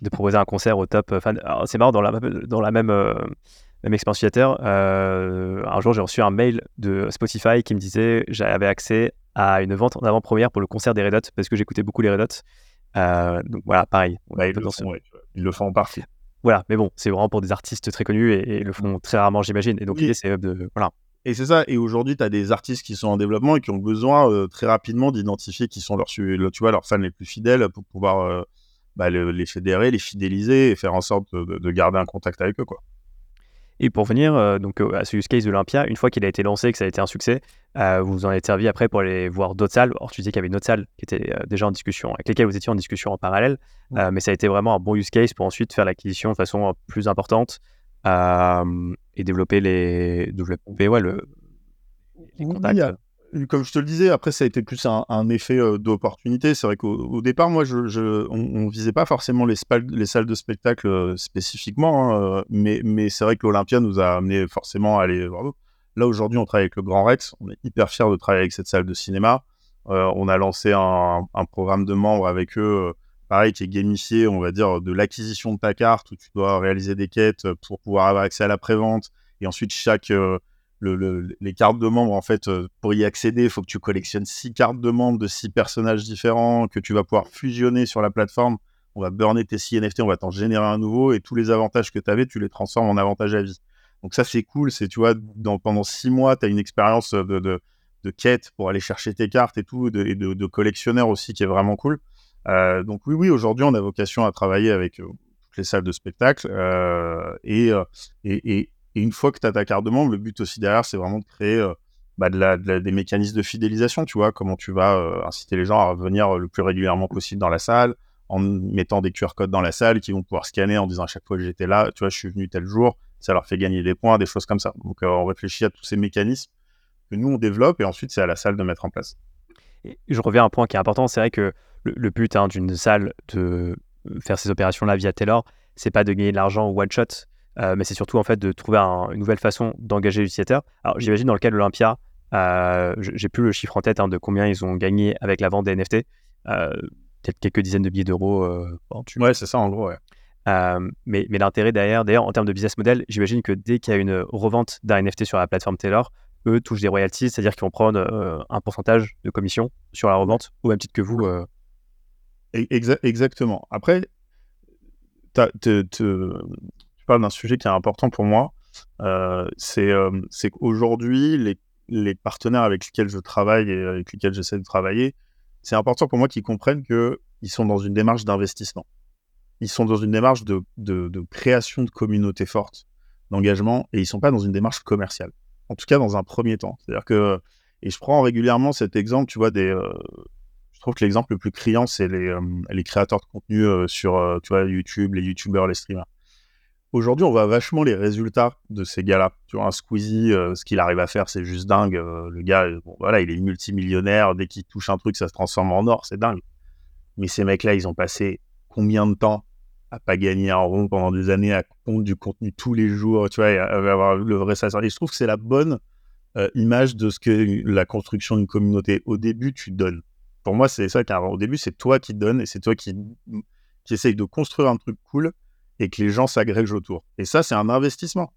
de, proposer un concert au top fan. C'est marrant, dans la, dans la même, même expérience utilisateur, un jour, j'ai reçu un mail de Spotify qui me disait j'avais accès à une vente en avant-première pour le concert des Red Hot parce que j'écoutais beaucoup les Red Hot. Euh, donc voilà, pareil. ils, le font, en partie. Voilà, mais bon, c'est vraiment pour des artistes très connus et, ils le font très rarement, j'imagine. Et donc l'idée, c'est de. Voilà. Et c'est ça. Et aujourd'hui, tu as des artistes qui sont en développement et qui ont besoin euh, très rapidement d'identifier qui sont leurs, tu vois, leurs fans les plus fidèles pour pouvoir euh, bah, les fédérer, les fidéliser et faire en sorte de, de garder un contact avec eux. Quoi. Et pour venir euh, donc, à ce use case d'Olympia, une fois qu'il a été lancé, que ça a été un succès, vous vous en êtes servi après pour aller voir d'autres salles. Or, tu disais qu'il y avait une autre salle qui était déjà en discussion, avec lesquelles vous étiez en discussion en parallèle. mais ça a été vraiment un bon use case pour ensuite faire l'acquisition de façon plus importante et développer les, développer, ouais, le, les contacts comme je te le disais, après, ça a été plus un, effet euh, d'opportunité. C'est vrai qu'au départ, moi, je, on, ne visait pas forcément les, les salles de spectacle euh, spécifiquement, hein, euh, mais, mais c'est vrai que l'Olympia nous a amené forcément à aller voir Là, aujourd'hui, on travaille avec le Grand Rex. On est hyper fiers de travailler avec cette salle de cinéma. on a lancé un, un, programme de membres avec eux, pareil, qui est gamifié, on va dire, de l'acquisition de ta carte, où tu dois réaliser des quêtes pour pouvoir avoir accès à la prévente. Et ensuite, chaque les cartes de membres, en fait, euh, pour y accéder, il faut que tu collectionnes six cartes de membres de six personnages différents que tu vas pouvoir fusionner sur la plateforme. On va burner tes six NFT, on va t'en générer un nouveau et tous les avantages que tu avais, tu les transformes en avantages à vie. Donc ça, c'est cool. C'est, tu vois, pendant six mois, tu as une expérience de, quête pour aller chercher tes cartes et tout, et de, collectionneur aussi qui est vraiment cool. Euh, donc oui, oui, aujourd'hui, on a vocation à travailler avec euh, toutes les salles de spectacle et, et, une fois que tu as ta carte de membre, le but aussi derrière, c'est vraiment de créer euh, bah, des mécanismes de fidélisation, tu vois, comment tu vas euh, inciter les gens à revenir le plus régulièrement possible dans la salle, en mettant des QR codes dans la salle qui vont pouvoir scanner en disant à chaque fois que j'étais là, tu vois, je suis venu tel jour, ça leur fait gagner des points, des choses comme ça. Donc euh, on réfléchit à tous ces mécanismes que nous on développe et ensuite c'est à la salle de mettre en place. je reviens à un point qui est important, c'est vrai que le, but hein, d'une salle de faire ces opérations-là via Taylor, c'est pas de gagner de l'argent au one shot, euh, mais c'est surtout en fait de trouver une nouvelle façon d'engager l'utilisateur. Alors j'imagine dans le cas de l'Olympia, euh, j'ai plus le chiffre en tête hein, de combien ils ont gagné avec la vente des NFT. Euh, peut-être quelques dizaines de billets d'euros. ouais, c'est ça en gros. mais, mais l'intérêt derrière, d'ailleurs, en termes de business model, j'imagine que dès qu'il y a une revente d'un NFT sur la plateforme Taylor, eux touchent des royalties, c'est-à-dire qu'ils vont prendre un pourcentage de commission sur la revente, au même titre que vous. Exactement. Après, tu parles d'un sujet qui est important pour moi. c'est qu'aujourd'hui, les, partenaires avec lesquels je travaille et avec lesquels j'essaie de travailler, c'est important pour moi qu'ils comprennent qu'ils sont dans une démarche d'investissement. Ils sont dans une démarche de, création de communautés fortes, d'engagement, et ils ne sont pas dans une démarche commerciale. En tout cas, dans un premier temps. C'est-à-dire que, et je prends régulièrement cet exemple, tu vois, des, euh, trouve que l'exemple le plus criant, c'est les, euh, créateurs de contenu euh, sur, tu vois, YouTube, les YouTubers, les streamers. Aujourd'hui, on voit vachement les résultats de ces gars-là. Tu vois, un Squeezie, ce qu'il arrive à faire, c'est juste dingue. le gars, voilà, il est multimillionnaire. Dès qu'il touche un truc, ça se transforme en or. C'est dingue. Mais ces mecs-là, ils ont passé combien de temps à pas gagner un rond pendant des années, à compte du contenu tous les jours, tu vois, à, avoir le vrai sincère. Et je trouve que c'est la bonne euh, image de ce que la construction d'une communauté. Au début, tu donnes. Pour moi, c'est ça car au début, c'est toi qui donnes et c'est toi qui, qui essaye de construire un truc cool et que les gens s'agrègent autour. Et ça, c'est un investissement.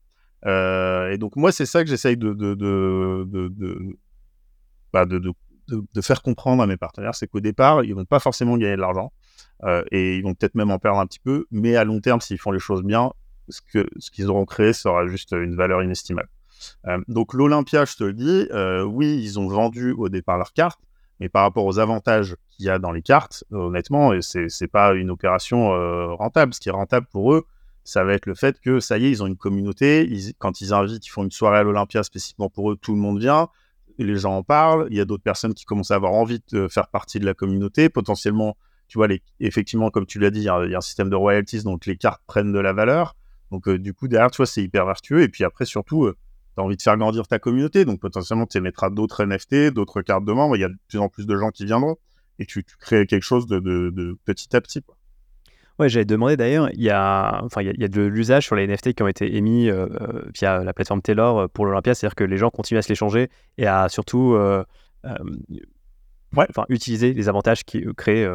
Euh, et donc, moi, c'est ça que j'essaye de, de, de, bah, de, faire comprendre à mes partenaires, c'est qu'au départ, ils vont pas forcément gagner de l'argent euh, et ils vont peut-être même en perdre un petit peu, mais à long terme, s'ils font les choses bien, ce qu'ils ce qu'ils auront créé sera juste une valeur inestimable. Euh, donc l'Olympia, je te le dis, oui, ils ont vendu au départ leurs cartes, mais par rapport aux avantages qu'il y a dans les cartes, honnêtement, c'est n'est pas une opération rentable. Ce qui est rentable pour eux, ça va être le fait que ça y est, ils ont une communauté. quand ils invitent, ils font une soirée à l'Olympia spécifiquement pour eux, tout le monde vient. Les gens en parlent, il y a d'autres personnes qui commencent à avoir envie de faire partie de la communauté, potentiellement, tu vois, effectivement, comme tu l'as dit, il y, a, un système de royalties, donc les cartes prennent de la valeur, donc euh, du coup, derrière, tu vois, c'est hyper vertueux, et puis après, surtout, euh, tu as envie de faire grandir ta communauté, donc potentiellement, tu émettras d'autres NFT, d'autres cartes de membres, il y a de plus en plus de gens qui viendront, et tu, crées quelque chose de, de petit à petit. Quoi. Ouais, j'avais demandé d'ailleurs, il y a, enfin, il y a, de l'usage sur les NFT qui ont été émis euh, euh, via la plateforme Taylor euh, pour l'Olympia, c'est-à-dire que les gens continuent à se l'échanger et à surtout ouais. enfin, utiliser les avantages qui créent.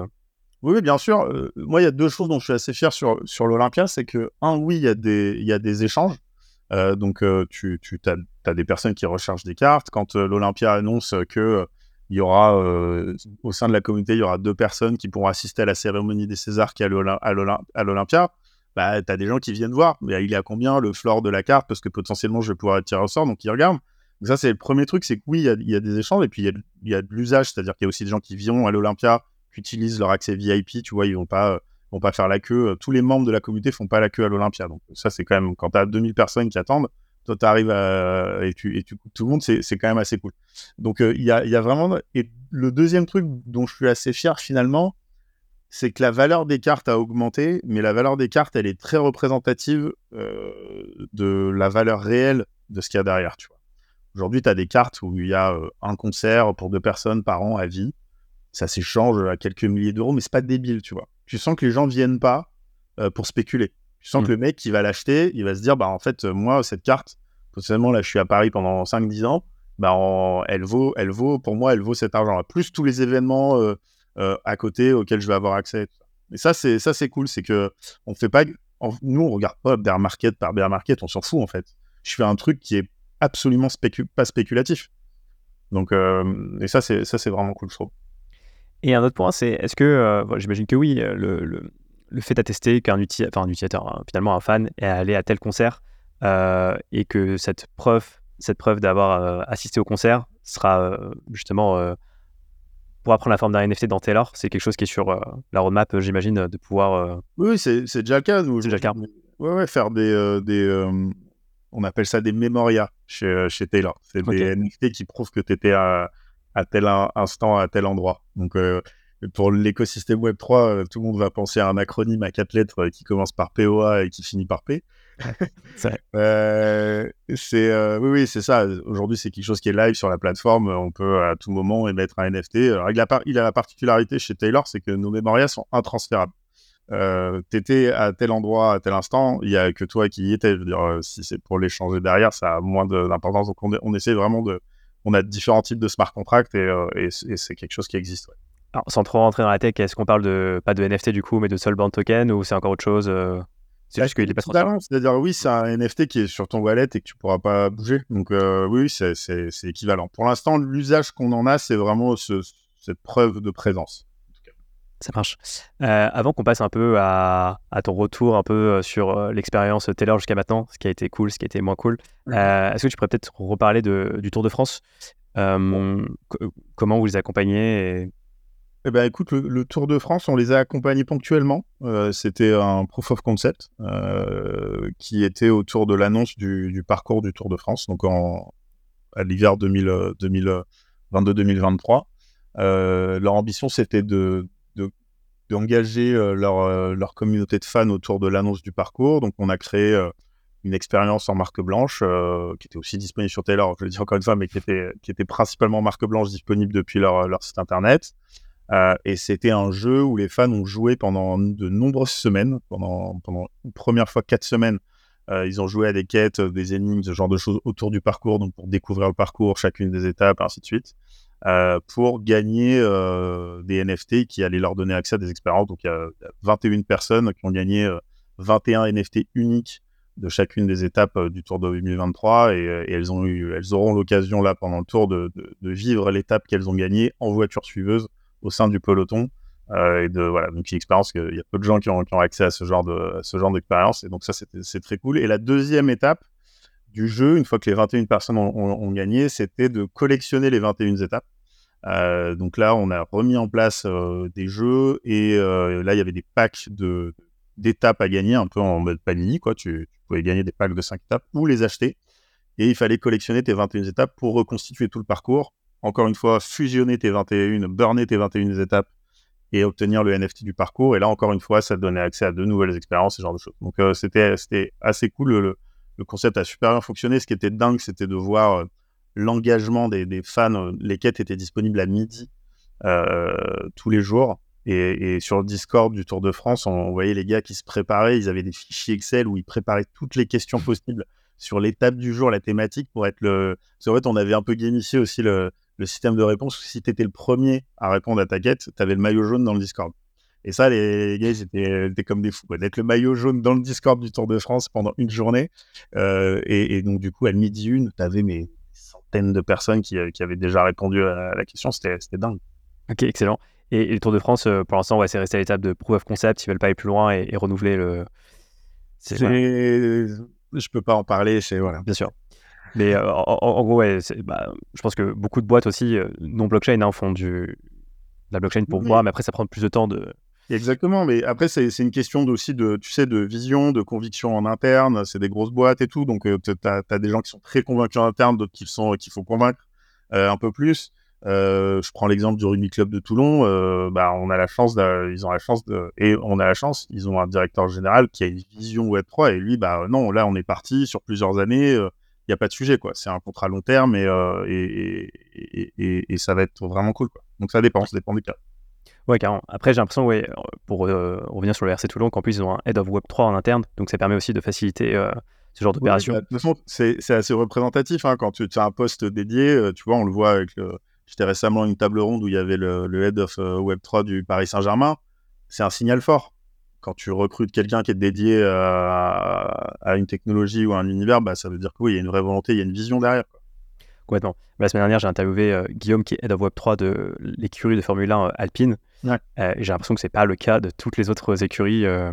Oui, bien sûr. moi, il y a deux choses dont je suis assez fier sur, sur l'Olympia. C'est que, un, oui, il y a des, il y a des échanges. Donc, tu, tu as, des personnes qui recherchent des cartes. Quand l'Olympia annonce que il y aura euh, au sein de la communauté, il y aura deux personnes qui pourront assister à la cérémonie des Césars qui est à l'Olympia. Bah, tu as des gens qui viennent voir. Mais il est à combien le floor de la carte? Parce que potentiellement, je vais pouvoir tiré au sort. Donc, ils regardent. Donc, ça, c'est le premier truc c'est que oui, il y, a des échanges. Et puis, il y, a, de l'usage. C'est-à-dire qu'il y a aussi des gens qui viennent à l'Olympia, qui utilisent leur accès VIP. Tu vois, ils vont pas, vont pas faire la queue. Tous les membres de la communauté font pas la queue à l'Olympia. Donc, ça, c'est quand même quand tu as 2000 personnes qui attendent toi tu arrives et tu tu tout le monde c'est quand même assez cool donc euh, il y, a, vraiment et le deuxième truc dont je suis assez fier finalement c'est que la valeur des cartes a augmenté mais la valeur des cartes elle est très représentative euh, de la valeur réelle de ce qu'il y a derrière tu vois aujourd'hui tu as des cartes où il y a euh, un concert pour deux personnes par an à vie ça s'échange à quelques milliers d'euros mais c'est pas débile tu vois tu sens que les gens viennent pas pour spéculer tu sens que mmh. le mec qui va l'acheter, il va se dire, bah en fait, euh, moi, cette carte, potentiellement, là, je suis à Paris pendant 5-10 ans, bah, elle, vaut, elle vaut, pour moi, elle vaut cet argent plus tous les événements euh, euh, à côté auxquels je vais avoir accès. Et ça, c'est ça, c'est cool, c'est que on fait pas, nous, on regarde pas bear market par bear market, on s'en fout en fait. Je fais un truc qui est absolument pas spéculatif. Donc, et ça, c'est ça, c'est vraiment cool, je trouve. Et un autre point, c'est est-ce que, j'imagine que oui, le le fait d'attester qu'un enfin, un utilisateur, hein, finalement un fan, est allé à tel concert euh, et que cette preuve, cette preuve d'avoir euh, assisté au concert sera euh, justement pour prendre la forme d'un NFT dans Taylor, c'est quelque chose qui est sur la roadmap, j'imagine, de pouvoir. Oui, c'est déjà le cas. C'est déjà le cas. Ouais, ouais, faire des. des on appelle ça des mémorias chez, chez Taylor. C'est des NFT qui prouvent que tu étais à, à, tel instant, à tel endroit. Donc, pour l'écosystème Web3, euh, tout le monde va penser à un acronyme à quatre lettres euh, qui commence par POA et qui finit par P. euh, c'est euh, oui, oui, c'est ça. Aujourd'hui, c'est quelque chose qui est live sur la plateforme. On peut à tout moment émettre un NFT. Alors, il, a, il a la particularité chez Taylor, c'est que nos mémorias sont intransférables. Euh, T'étais à tel endroit à tel instant, il y a que toi qui y étais. Je veux dire, si c'est pour l'échanger derrière, ça a moins d'importance. Donc, on, on, essaie vraiment de. On a différents types de smart contracts et, et c'est quelque chose qui existe. Ouais. Alors, sans trop rentrer dans la tech, est-ce qu'on parle de pas de NFT du coup, mais de Soulbound Token ou c'est encore autre chose euh C'est juste qu'il est pas C'est-à-dire, oui, c'est un NFT qui est sur ton wallet et que tu pourras pas bouger. Donc, oui, c'est équivalent. Pour l'instant, l'usage qu'on en a, c'est vraiment cette preuve de présence. Ça marche. Euh, avant qu'on passe un peu à, ton retour un peu euh, sur euh, l'expérience Taylor jusqu'à maintenant, ce qui a été cool, ce qui a été moins cool, est-ce que tu pourrais peut-être reparler du Tour de France Comment vous les accompagnez eh ben, écoute, le, Tour de France, on les a accompagnés ponctuellement. C'était un proof of concept qui était autour de l'annonce du, parcours du Tour de France, donc en, à l'hiver 2022-2023. leur ambition, c'était de d'engager euh, leur, euh, leur communauté de fans autour de l'annonce du parcours. Donc, on a créé euh, une expérience en marque blanche qui était aussi disponible sur Taylor, je le dis encore une fois, mais qui était, qui était principalement marque blanche disponible depuis leur, leur site internet. et c'était un jeu où les fans ont joué pendant de nombreuses semaines, pendant, pendant une première fois quatre semaines. ils ont joué à des quêtes, des énigmes, ce genre de choses autour du parcours, donc pour découvrir le parcours, chacune des étapes, ainsi de suite. Euh, pour gagner euh, des NFT qui allaient leur donner accès à des expériences. Donc il y a 21 personnes qui ont gagné 21 euh, NFT uniques de chacune des étapes du Tour de 2023 et, elles, auront l'occasion là pendant le Tour de, vivre l'étape qu'elles ont gagnée en voiture suiveuse au sein du peloton. et de voilà donc une expérience qu'il y a peu de gens qui ont, accès à ce genre d'expérience et donc ça c'est très cool et la deuxième étape du jeu, une fois que les 21 personnes ont, gagné, c'était de collectionner les 21 étapes. Euh, donc là, on a remis en place euh, des jeux et euh, là, il y avait des packs de d'étapes à gagner, un peu en mode panini, quoi. Tu, pouvais gagner des packs de 5 étapes ou les acheter. Et il fallait collectionner tes 21 étapes pour reconstituer tout le parcours. Encore une fois, fusionner tes 21, burner tes 21 étapes et obtenir le NFT du parcours. Et là, encore une fois, ça donnait accès à de nouvelles expériences, ce genre de choses. Donc, c'était assez cool. Le concept a super bien fonctionné. Ce qui était dingue, c'était de voir euh, l'engagement des, fans. Euh, les quêtes étaient disponibles à midi euh, tous les jours. Et, sur le Discord du Tour de France, on, voyait les gars qui se préparaient. Ils avaient des fichiers Excel où ils préparaient toutes les questions possibles sur l'étape du jour, la thématique, pour être le. Parce qu'en fait, on avait un peu gamifié aussi le, le système de réponse. Si tu étais le premier à répondre à ta quête, tu avais le maillot jaune dans le Discord. Et ça, les gars, ils étaient, comme des fous. D'être le maillot jaune dans le Discord du Tour de France pendant une journée. Euh, et, donc, du coup, à midi une, tu avais mes centaines de personnes qui, qui, avaient déjà répondu à la question. C'était dingue. Ok, excellent. Et, le Tour de France, euh, pour l'instant, ouais, c'est resté à l'étape de proof of concept. Ils veulent pas aller plus loin et, renouveler le. Je peux pas en parler. C'est voilà. Bien sûr. Mais euh, en, gros, ouais, bah, je pense que beaucoup de boîtes aussi non blockchain hein, font du la blockchain pour voir, mais après ça prend plus de temps de, Exactement, mais après, c'est une question aussi de, tu sais, de vision, de conviction en interne. C'est des grosses boîtes et tout, donc tu as, des gens qui sont très convaincus en interne, d'autres qui sont qu'il faut convaincre un peu plus. Je prends l'exemple du rugby club de Toulon. bah, on a la chance, ils ont la chance et on a la chance, ils ont un directeur général qui a une vision Web 3 et lui, bah non, là, on est parti sur plusieurs années. Il n'y a pas de sujet, quoi. C'est un contrat long terme et, et, ça va être vraiment cool. Donc ça dépend, ça dépend du cas. Ouais, carrément. Après, j'ai l'impression, ouais, pour euh, revenir sur le RC Toulon, qu'en plus, ils ont un Head of Web 3 en interne, donc ça permet aussi de faciliter euh, ce genre d'opération. Bah, de toute façon, c'est assez représentatif. Hein, quand tu, as un poste dédié, euh, tu vois, on le voit avec le. J'étais récemment à une table ronde où il y avait le, Head of Web 3 du Paris Saint-Germain. C'est un signal fort. Quand tu recrutes quelqu'un qui est dédié à, une technologie ou à un univers, bah, ça veut dire qu'il y a une vraie volonté, il y a une vision derrière. Complètement. La semaine dernière, j'ai interviewé Guillaume, qui est Head of Web 3 de l'écurie de Formule 1 Alpine. Euh, j'ai l'impression que c'est pas le cas de toutes les autres écuries. Euh,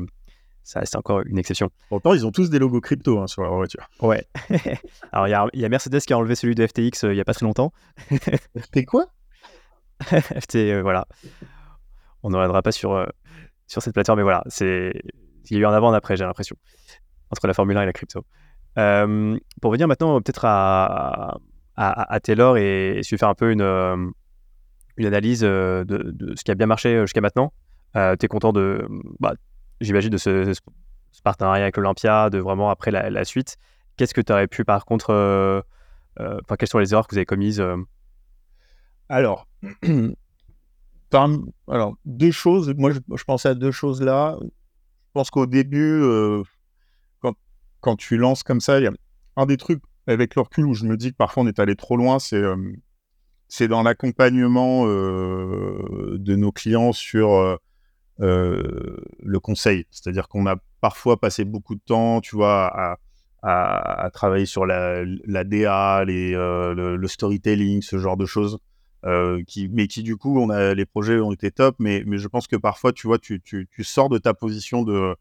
ça, c'est encore une exception. Pourtant, ils ont tous des logos crypto hein, sur leur voiture. Ouais. Alors, il y, a Mercedes qui a enlevé celui de FTX euh, il y a pas très longtemps. FT quoi? FT, voilà. On ne reviendra pas sur, sur cette plateforme, mais voilà. C'est... Il y a eu un avant, un après, j'ai l'impression, entre la Formule 1 et la crypto. pour venir maintenant peut-être à, à, Taylor et, et faire un peu une une analyse euh, de, ce qui a bien marché euh, jusqu'à maintenant. Euh, tu es content de, bah, j'imagine, de ce, partenariat avec l'Olympia, de vraiment après la, suite. Qu'est-ce que tu aurais pu, par contre, enfin, quelles sont les erreurs que vous avez commises Alors, alors, deux choses. Moi, je, pensais à deux choses là. Je pense qu'au début, quand, quand, tu lances comme ça, il y a un des trucs avec le recul où je me dis que parfois on est allé trop loin, c'est c'est dans l'accompagnement euh, de nos clients sur euh, le conseil. C'est-à-dire qu'on a parfois passé beaucoup de temps, tu vois, à, travailler sur la, DA, le, storytelling, ce genre de choses. mais qui du coup, on a, les projets ont été top, mais, mais je pense que parfois, tu vois, tu, tu sors de ta position de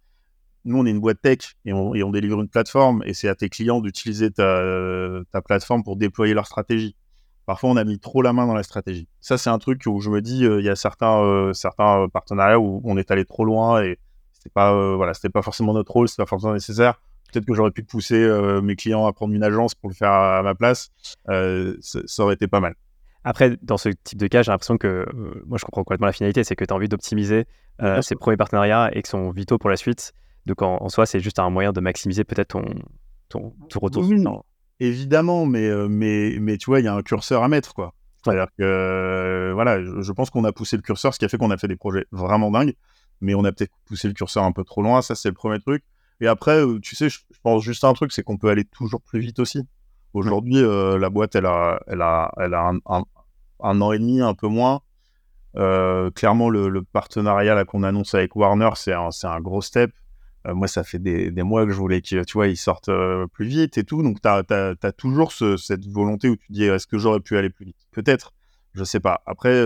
nous, on est une boîte tech et on, et on délivre une plateforme et c'est à tes clients d'utiliser ta, ta, plateforme pour déployer leur stratégie. Parfois, on a mis trop la main dans la stratégie. Ça, c'est un truc où je me dis, il y a certains, certains partenariats où on est allé trop loin et c'était pas, voilà, c'était pas forcément notre rôle, c'est pas forcément nécessaire. Peut-être que j'aurais pu pousser euh, mes clients à prendre une agence pour le faire à, ma place. Euh, ça, aurait été pas mal. Après, dans ce type de cas, j'ai l'impression que euh, moi, je comprends complètement la finalité, c'est que tu as envie d'optimiser ces premiers partenariats et qui sont vitaux pour la suite. Donc, en, soi, c'est juste un moyen de maximiser peut-être ton, ton, retour. Oui, évidemment, mais, mais, mais tu vois, il y a un curseur à mettre, quoi. C'est-à-dire que, voilà, je, je pense qu'on a poussé le curseur, ce qui a fait qu'on a fait des projets vraiment dingues, mais on a peut-être poussé le curseur un peu trop loin. Ça, c'est le premier truc. Et après, euh, tu sais, je, pense juste à un truc, c'est qu'on peut aller toujours plus vite aussi. Aujourd'hui, euh, la boîte, elle a, elle a, elle a un, un, an et demi, un peu moins. Euh, clairement, le, partenariat qu'on annonce avec Warner, c'est un, un, gros step. Moi, ça fait des, mois que je voulais qu'ils tu vois, ils sortent plus vite et tout. Donc, tu as, toujours ce, cette volonté où tu dis, est-ce que j'aurais pu aller plus vite? Peut-être, je sais pas. Après,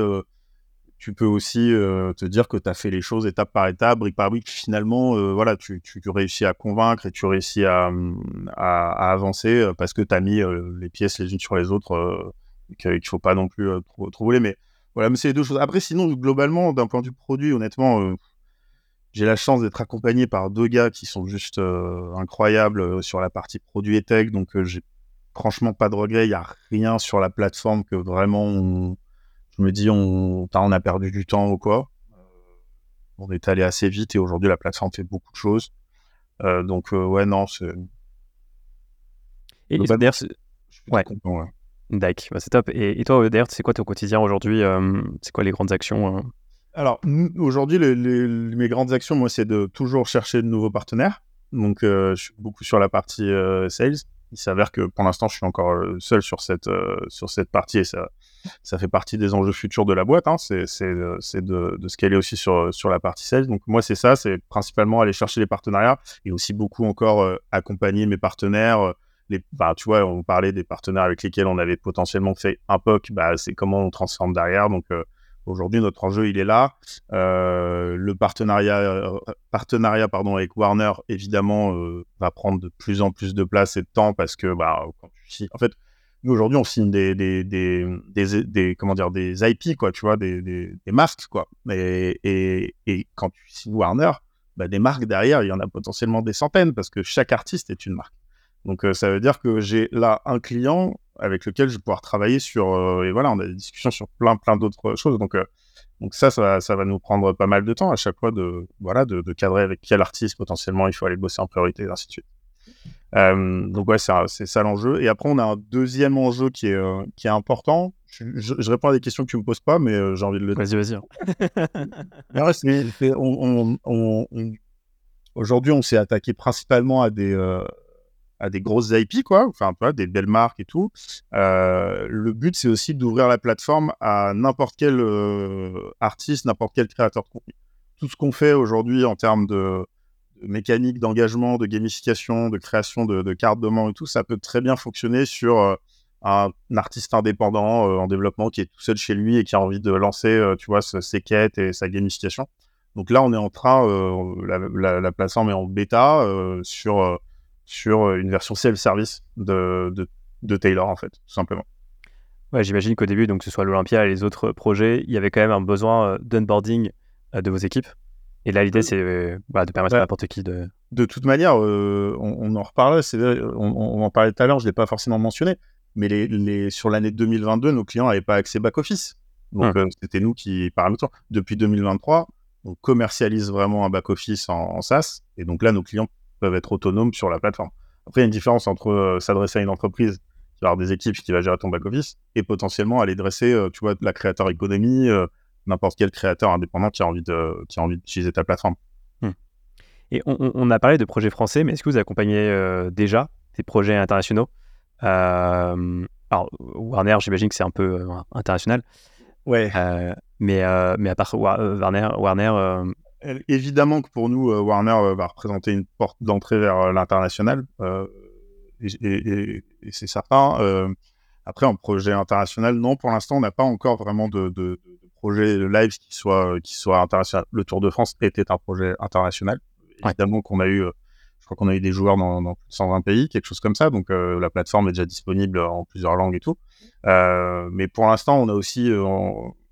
tu peux aussi euh, te dire que tu as fait les choses étape par étape, brique par brique. Finalement, euh, voilà, tu, réussis à convaincre et tu réussis à, à, avancer euh, parce que tu as mis les pièces les unes sur les autres, qu'il ne faut pas non plus trop, trop voler. Mais voilà, mais c'est les deux choses. Après, sinon, globalement, d'un point de vue produit, honnêtement, j'ai la chance d'être accompagné par deux gars qui sont juste incroyables sur la partie produit et tech. Donc, j'ai franchement pas de regrets. Il n'y a rien sur la plateforme que vraiment je me dis, on, on a perdu du temps ou quoi. Euh, on est allé assez vite et aujourd'hui, la plateforme fait beaucoup de choses. Euh, donc, euh, ouais, non, c'est. Et d'ailleurs, c'est. Ouais. Content, bah, c'est top. Et, toi, d'ailleurs, c'est quoi ton quotidien aujourd'hui C'est quoi les grandes actions Alors, aujourd'hui, mes grandes actions, moi, c'est de toujours chercher de nouveaux partenaires. Donc, je suis beaucoup sur la partie sales. Il s'avère que pour l'instant, je suis encore seul sur cette, sur cette partie et ça, ça fait partie des enjeux futurs de la boîte. Hein. C'est de, de, scaler aussi sur, sur la partie sales. Donc moi, c'est ça, c'est principalement aller chercher les partenariats et aussi beaucoup encore euh, accompagner mes partenaires. Euh, les, bah, tu vois, on parlait des partenaires avec lesquels on avait potentiellement fait un POC. Bah, c'est comment on transforme derrière. Donc euh, aujourd'hui, notre enjeu, il est là. le partenariat, partenariat pardon, avec Warner, évidemment, va prendre de plus en plus de place et de temps parce que, bah, en fait, nous aujourd'hui on signe des des, des, comment dire des IP quoi tu vois des, marques quoi et, et, et, quand tu signes Warner bah, des marques derrière il y en a potentiellement des centaines parce que chaque artiste est une marque donc euh, ça veut dire que j'ai là un client avec lequel je vais pouvoir travailler sur euh, et voilà on a des discussions sur plein plein d'autres choses donc euh, donc ça, ça, ça va nous prendre pas mal de temps à chaque fois de voilà de, de cadrer avec quel artiste potentiellement il faut aller bosser en priorité et ainsi de suite euh, donc ouais, c'est ça l'enjeu. Et après, on a un deuxième enjeu qui est, euh, qui est important. Je, réponds à des questions que tu me poses pas, mais euh, j'ai envie de le dire. Vas-y, vas-y. Aujourd'hui, on s'est attaqué principalement à des, à des grosses IP, quoi, enfin, des belles marques et tout. le but, c'est aussi d'ouvrir la plateforme à n'importe quel artiste, n'importe quel créateur de contenu. Tout ce qu'on fait aujourd'hui en termes de mécanique d'engagement, de gamification, de création de, cartes de membres et tout, ça peut très bien fonctionner sur euh, un, artiste indépendant euh, en développement qui est tout seul chez lui et qui a envie de lancer, euh, tu vois, ses quêtes et sa gamification. Donc là, on est en train, la, la, plateforme est en bêta sur, sur une version self-service de, de, de Taylor, en fait, tout simplement. Ouais, j'imagine qu'au début, donc que ce soit l'Olympia et les autres projets, il y avait quand même un besoin d'onboarding de vos équipes. Et là, l'idée, c'est euh, bah, de permettre à n'importe qui de. De toute manière, euh, on, en reparle, on, on, en parlait tout à l'heure, je ne l'ai pas forcément mentionné, mais les, les, sur l'année 2022, nos clients n'avaient pas accès back-office. Donc, hum. euh, c'était nous qui paramétrons. Depuis 2023, on commercialise vraiment un back-office en, SaaS. Et donc là, nos clients peuvent être autonomes sur la plateforme. Après, il y a une différence entre s'adresser à une entreprise qui va avoir des équipes qui va gérer ton back-office et potentiellement aller dresser, tu vois, la créateur économie n'importe quel créateur indépendant qui a envie de, qui a envie d'utiliser ta plateforme. Hmm. Et on, a parlé de projets français, mais est-ce que vous accompagnez euh, déjà des projets internationaux? Euh, Alors, Warner, j'imagine que c'est un peu euh, international. Ouais. mais, mais à part Warner, Warner évidemment que pour nous, Warner va représenter une porte d'entrée vers l'international, et, c'est certain. après, en projet international, non, pour l'instant, on n'a pas encore vraiment de, de, projet live qui soit, qui soit international. Le Tour de France était un projet international. Évidemment qu'on a eu qu'on a eu des joueurs dans, dans, plus de 120 pays, quelque chose comme ça. Donc euh, la plateforme est déjà disponible en plusieurs langues et tout. Euh, mais pour l'instant, on a aussi euh,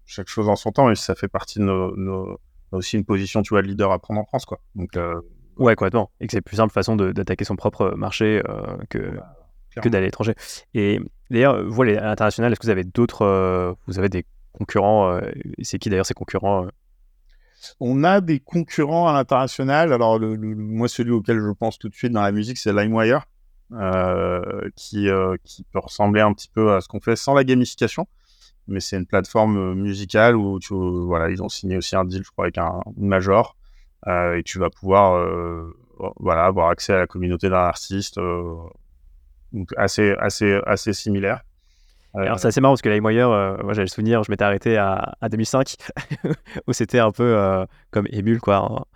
chaque chose en son temps et ça fait partie de nos, nos aussi une position tu vois de leader à prendre en France quoi. Donc ouais complètement et que c'est plus simple façon d'attaquer son propre marché que que d'aller à l'étranger. Et d'ailleurs, vous, à l'international, est-ce que vous avez d'autres, vous avez des concurrents C'est qui d'ailleurs ces concurrents on a des concurrents à l'international. Alors, le, moi, celui auquel je pense tout de suite dans la musique, c'est LimeWire, euh, qui, euh, qui peut ressembler un petit peu à ce qu'on fait sans la gamification. Mais c'est une plateforme euh, musicale où tu, voilà, ils ont signé aussi un deal, je crois, avec un, major. et tu vas pouvoir voilà, avoir accès à la communauté d'un artiste. donc, assez, assez, assez similaire. Alors c'est assez marrant parce que LimeWire, euh, moi j'avais le souvenir, je m'étais arrêté à, 2005 où c'était un peu euh, comme Emule, quoi,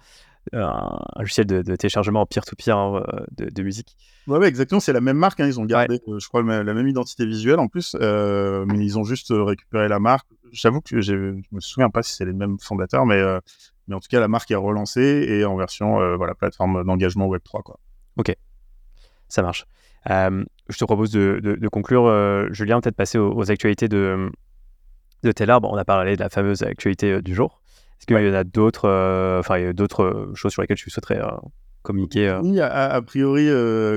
un, logiciel de, téléchargement peer-to-peer hein, euh, de, musique. Ouais, exactement, c'est la même marque, hein, ils ont gardé, je crois, la même identité visuelle en plus, mais ils ont juste récupéré la marque. J'avoue que je me souviens pas si c'est les mêmes fondateurs, mais, mais en tout cas la marque est relancée et en version voilà, plateforme d'engagement Web3. Quoi. Ok, ça marche je te propose de, conclure, euh, Julien, peut-être passer aux, actualités de, de on a parlé de la fameuse actualité euh, du jour. Est-ce qu'il y en a d'autres euh, enfin, d'autres choses sur lesquelles tu souhaiterais communiquer Oui, a, priori,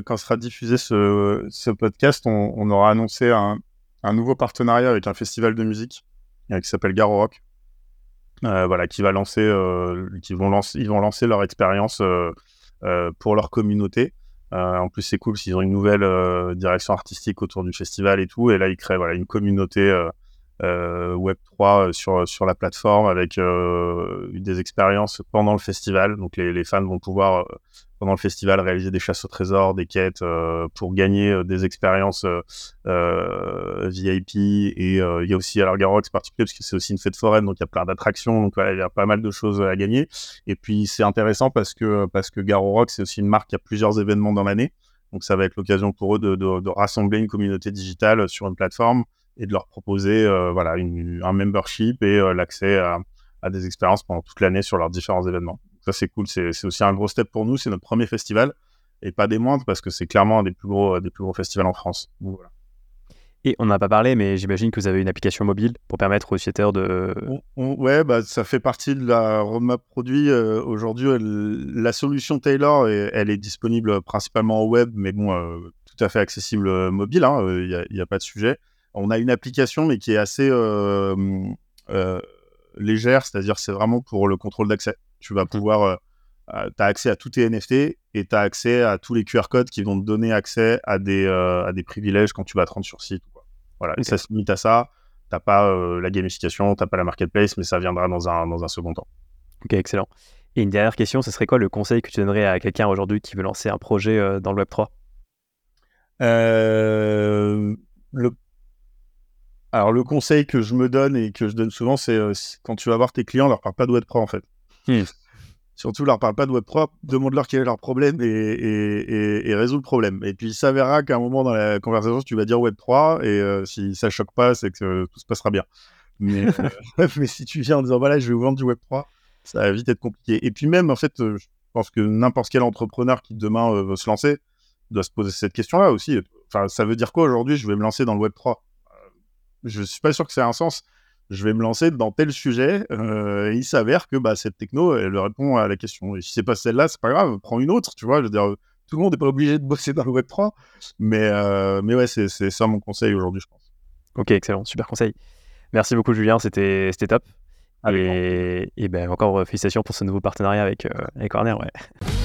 quand sera diffusé ce, ce podcast, on, aura annoncé un, un, nouveau partenariat avec un festival de musique qui s'appelle Garo Rock. voilà, qui va lancer, qui vont lancer, ils vont lancer leur expérience pour leur communauté. Euh, en plus, c'est cool s'ils ont une nouvelle euh, direction artistique autour du festival et tout. Et là, ils créent voilà, une communauté euh, Web3 sur, sur la plateforme avec des expériences pendant le festival. Donc, les, fans vont pouvoir, pendant le festival, réaliser des chasses au trésor, des quêtes pour gagner des expériences VIP. Et il y a aussi, alors c'est particulier parce que c'est aussi une fête foraine, donc il y a plein d'attractions. Donc, il y a pas mal de choses à gagner. Et puis, c'est intéressant parce que, parce que Garo c'est aussi une marque qui a plusieurs événements dans l'année. Donc, ça va être l'occasion pour eux de, de, rassembler une communauté digitale sur une plateforme et de leur proposer voilà, un membership et l'accès à, à, des expériences pendant toute l'année sur leurs différents événements. Ça, c'est cool. C'est aussi un gros step pour nous. C'est notre premier festival et pas des moindres parce que c'est clairement un des plus gros, des plus gros festivals en France. Et on n'a pas parlé, mais j'imagine que vous avez une application mobile pour permettre aux utilisateurs de. ouais, bah, ça fait partie de la roadmap produit. Euh, aujourd'hui, la solution Taylor, elle est disponible principalement au web, mais bon, euh, tout à fait accessible euh, mobile. Il hein, n'y a, a, pas de sujet. On a une application, mais qui est assez légère, c'est-à-dire c'est vraiment pour le contrôle d'accès. Tu vas pouvoir, tu as accès à tous tes NFT et tu as accès à tous les QR codes qui vont te donner accès à des, à des privilèges quand tu vas te rendre sur site. Voilà, et ça se limite à ça. T'as pas euh, la gamification, t'as pas la marketplace, mais ça viendra dans un, dans un second temps. Ok, excellent. Et une dernière question, ce serait quoi le conseil que tu donnerais à quelqu'un aujourd'hui qui veut lancer un projet euh, dans le Web 3 euh, le... Alors le conseil que je me donne et que je donne souvent, c'est quand tu vas voir tes clients, leur parle pas de Web 3 en fait. Hmm. Surtout, leur parle pas de web propre, demande-leur quel est leur problème et, et, et, résous le problème. Et puis, il s'avérera qu'à un moment dans la conversation, tu vas dire web 3 et euh, si ça choque pas, c'est que tout se passera bien. Mais, euh, mais si tu viens en disant, voilà, je vais vous vendre du web 3, ça va vite être compliqué. Et puis même, en fait, euh, je pense que n'importe quel entrepreneur qui demain veut se lancer doit se poser cette question-là aussi. Enfin, ça veut dire quoi aujourd'hui, je vais me lancer dans le web 3 Je suis pas sûr que ça ait un sens je vais me lancer dans tel sujet. Euh, et il s'avère que bah, cette techno, elle répond à la question. Et si c'est pas celle-là, c'est pas grave, prends une autre, tu vois. Je veux dire, tout le monde n'est pas obligé de bosser dans le Web 3. Mais, euh, mais ouais, c'est ça mon conseil aujourd'hui, je pense. Ok, excellent, super conseil. Merci beaucoup, Julien, c'était top. et, et ben, encore euh, félicitations pour ce nouveau partenariat avec, avec Warner. Ouais.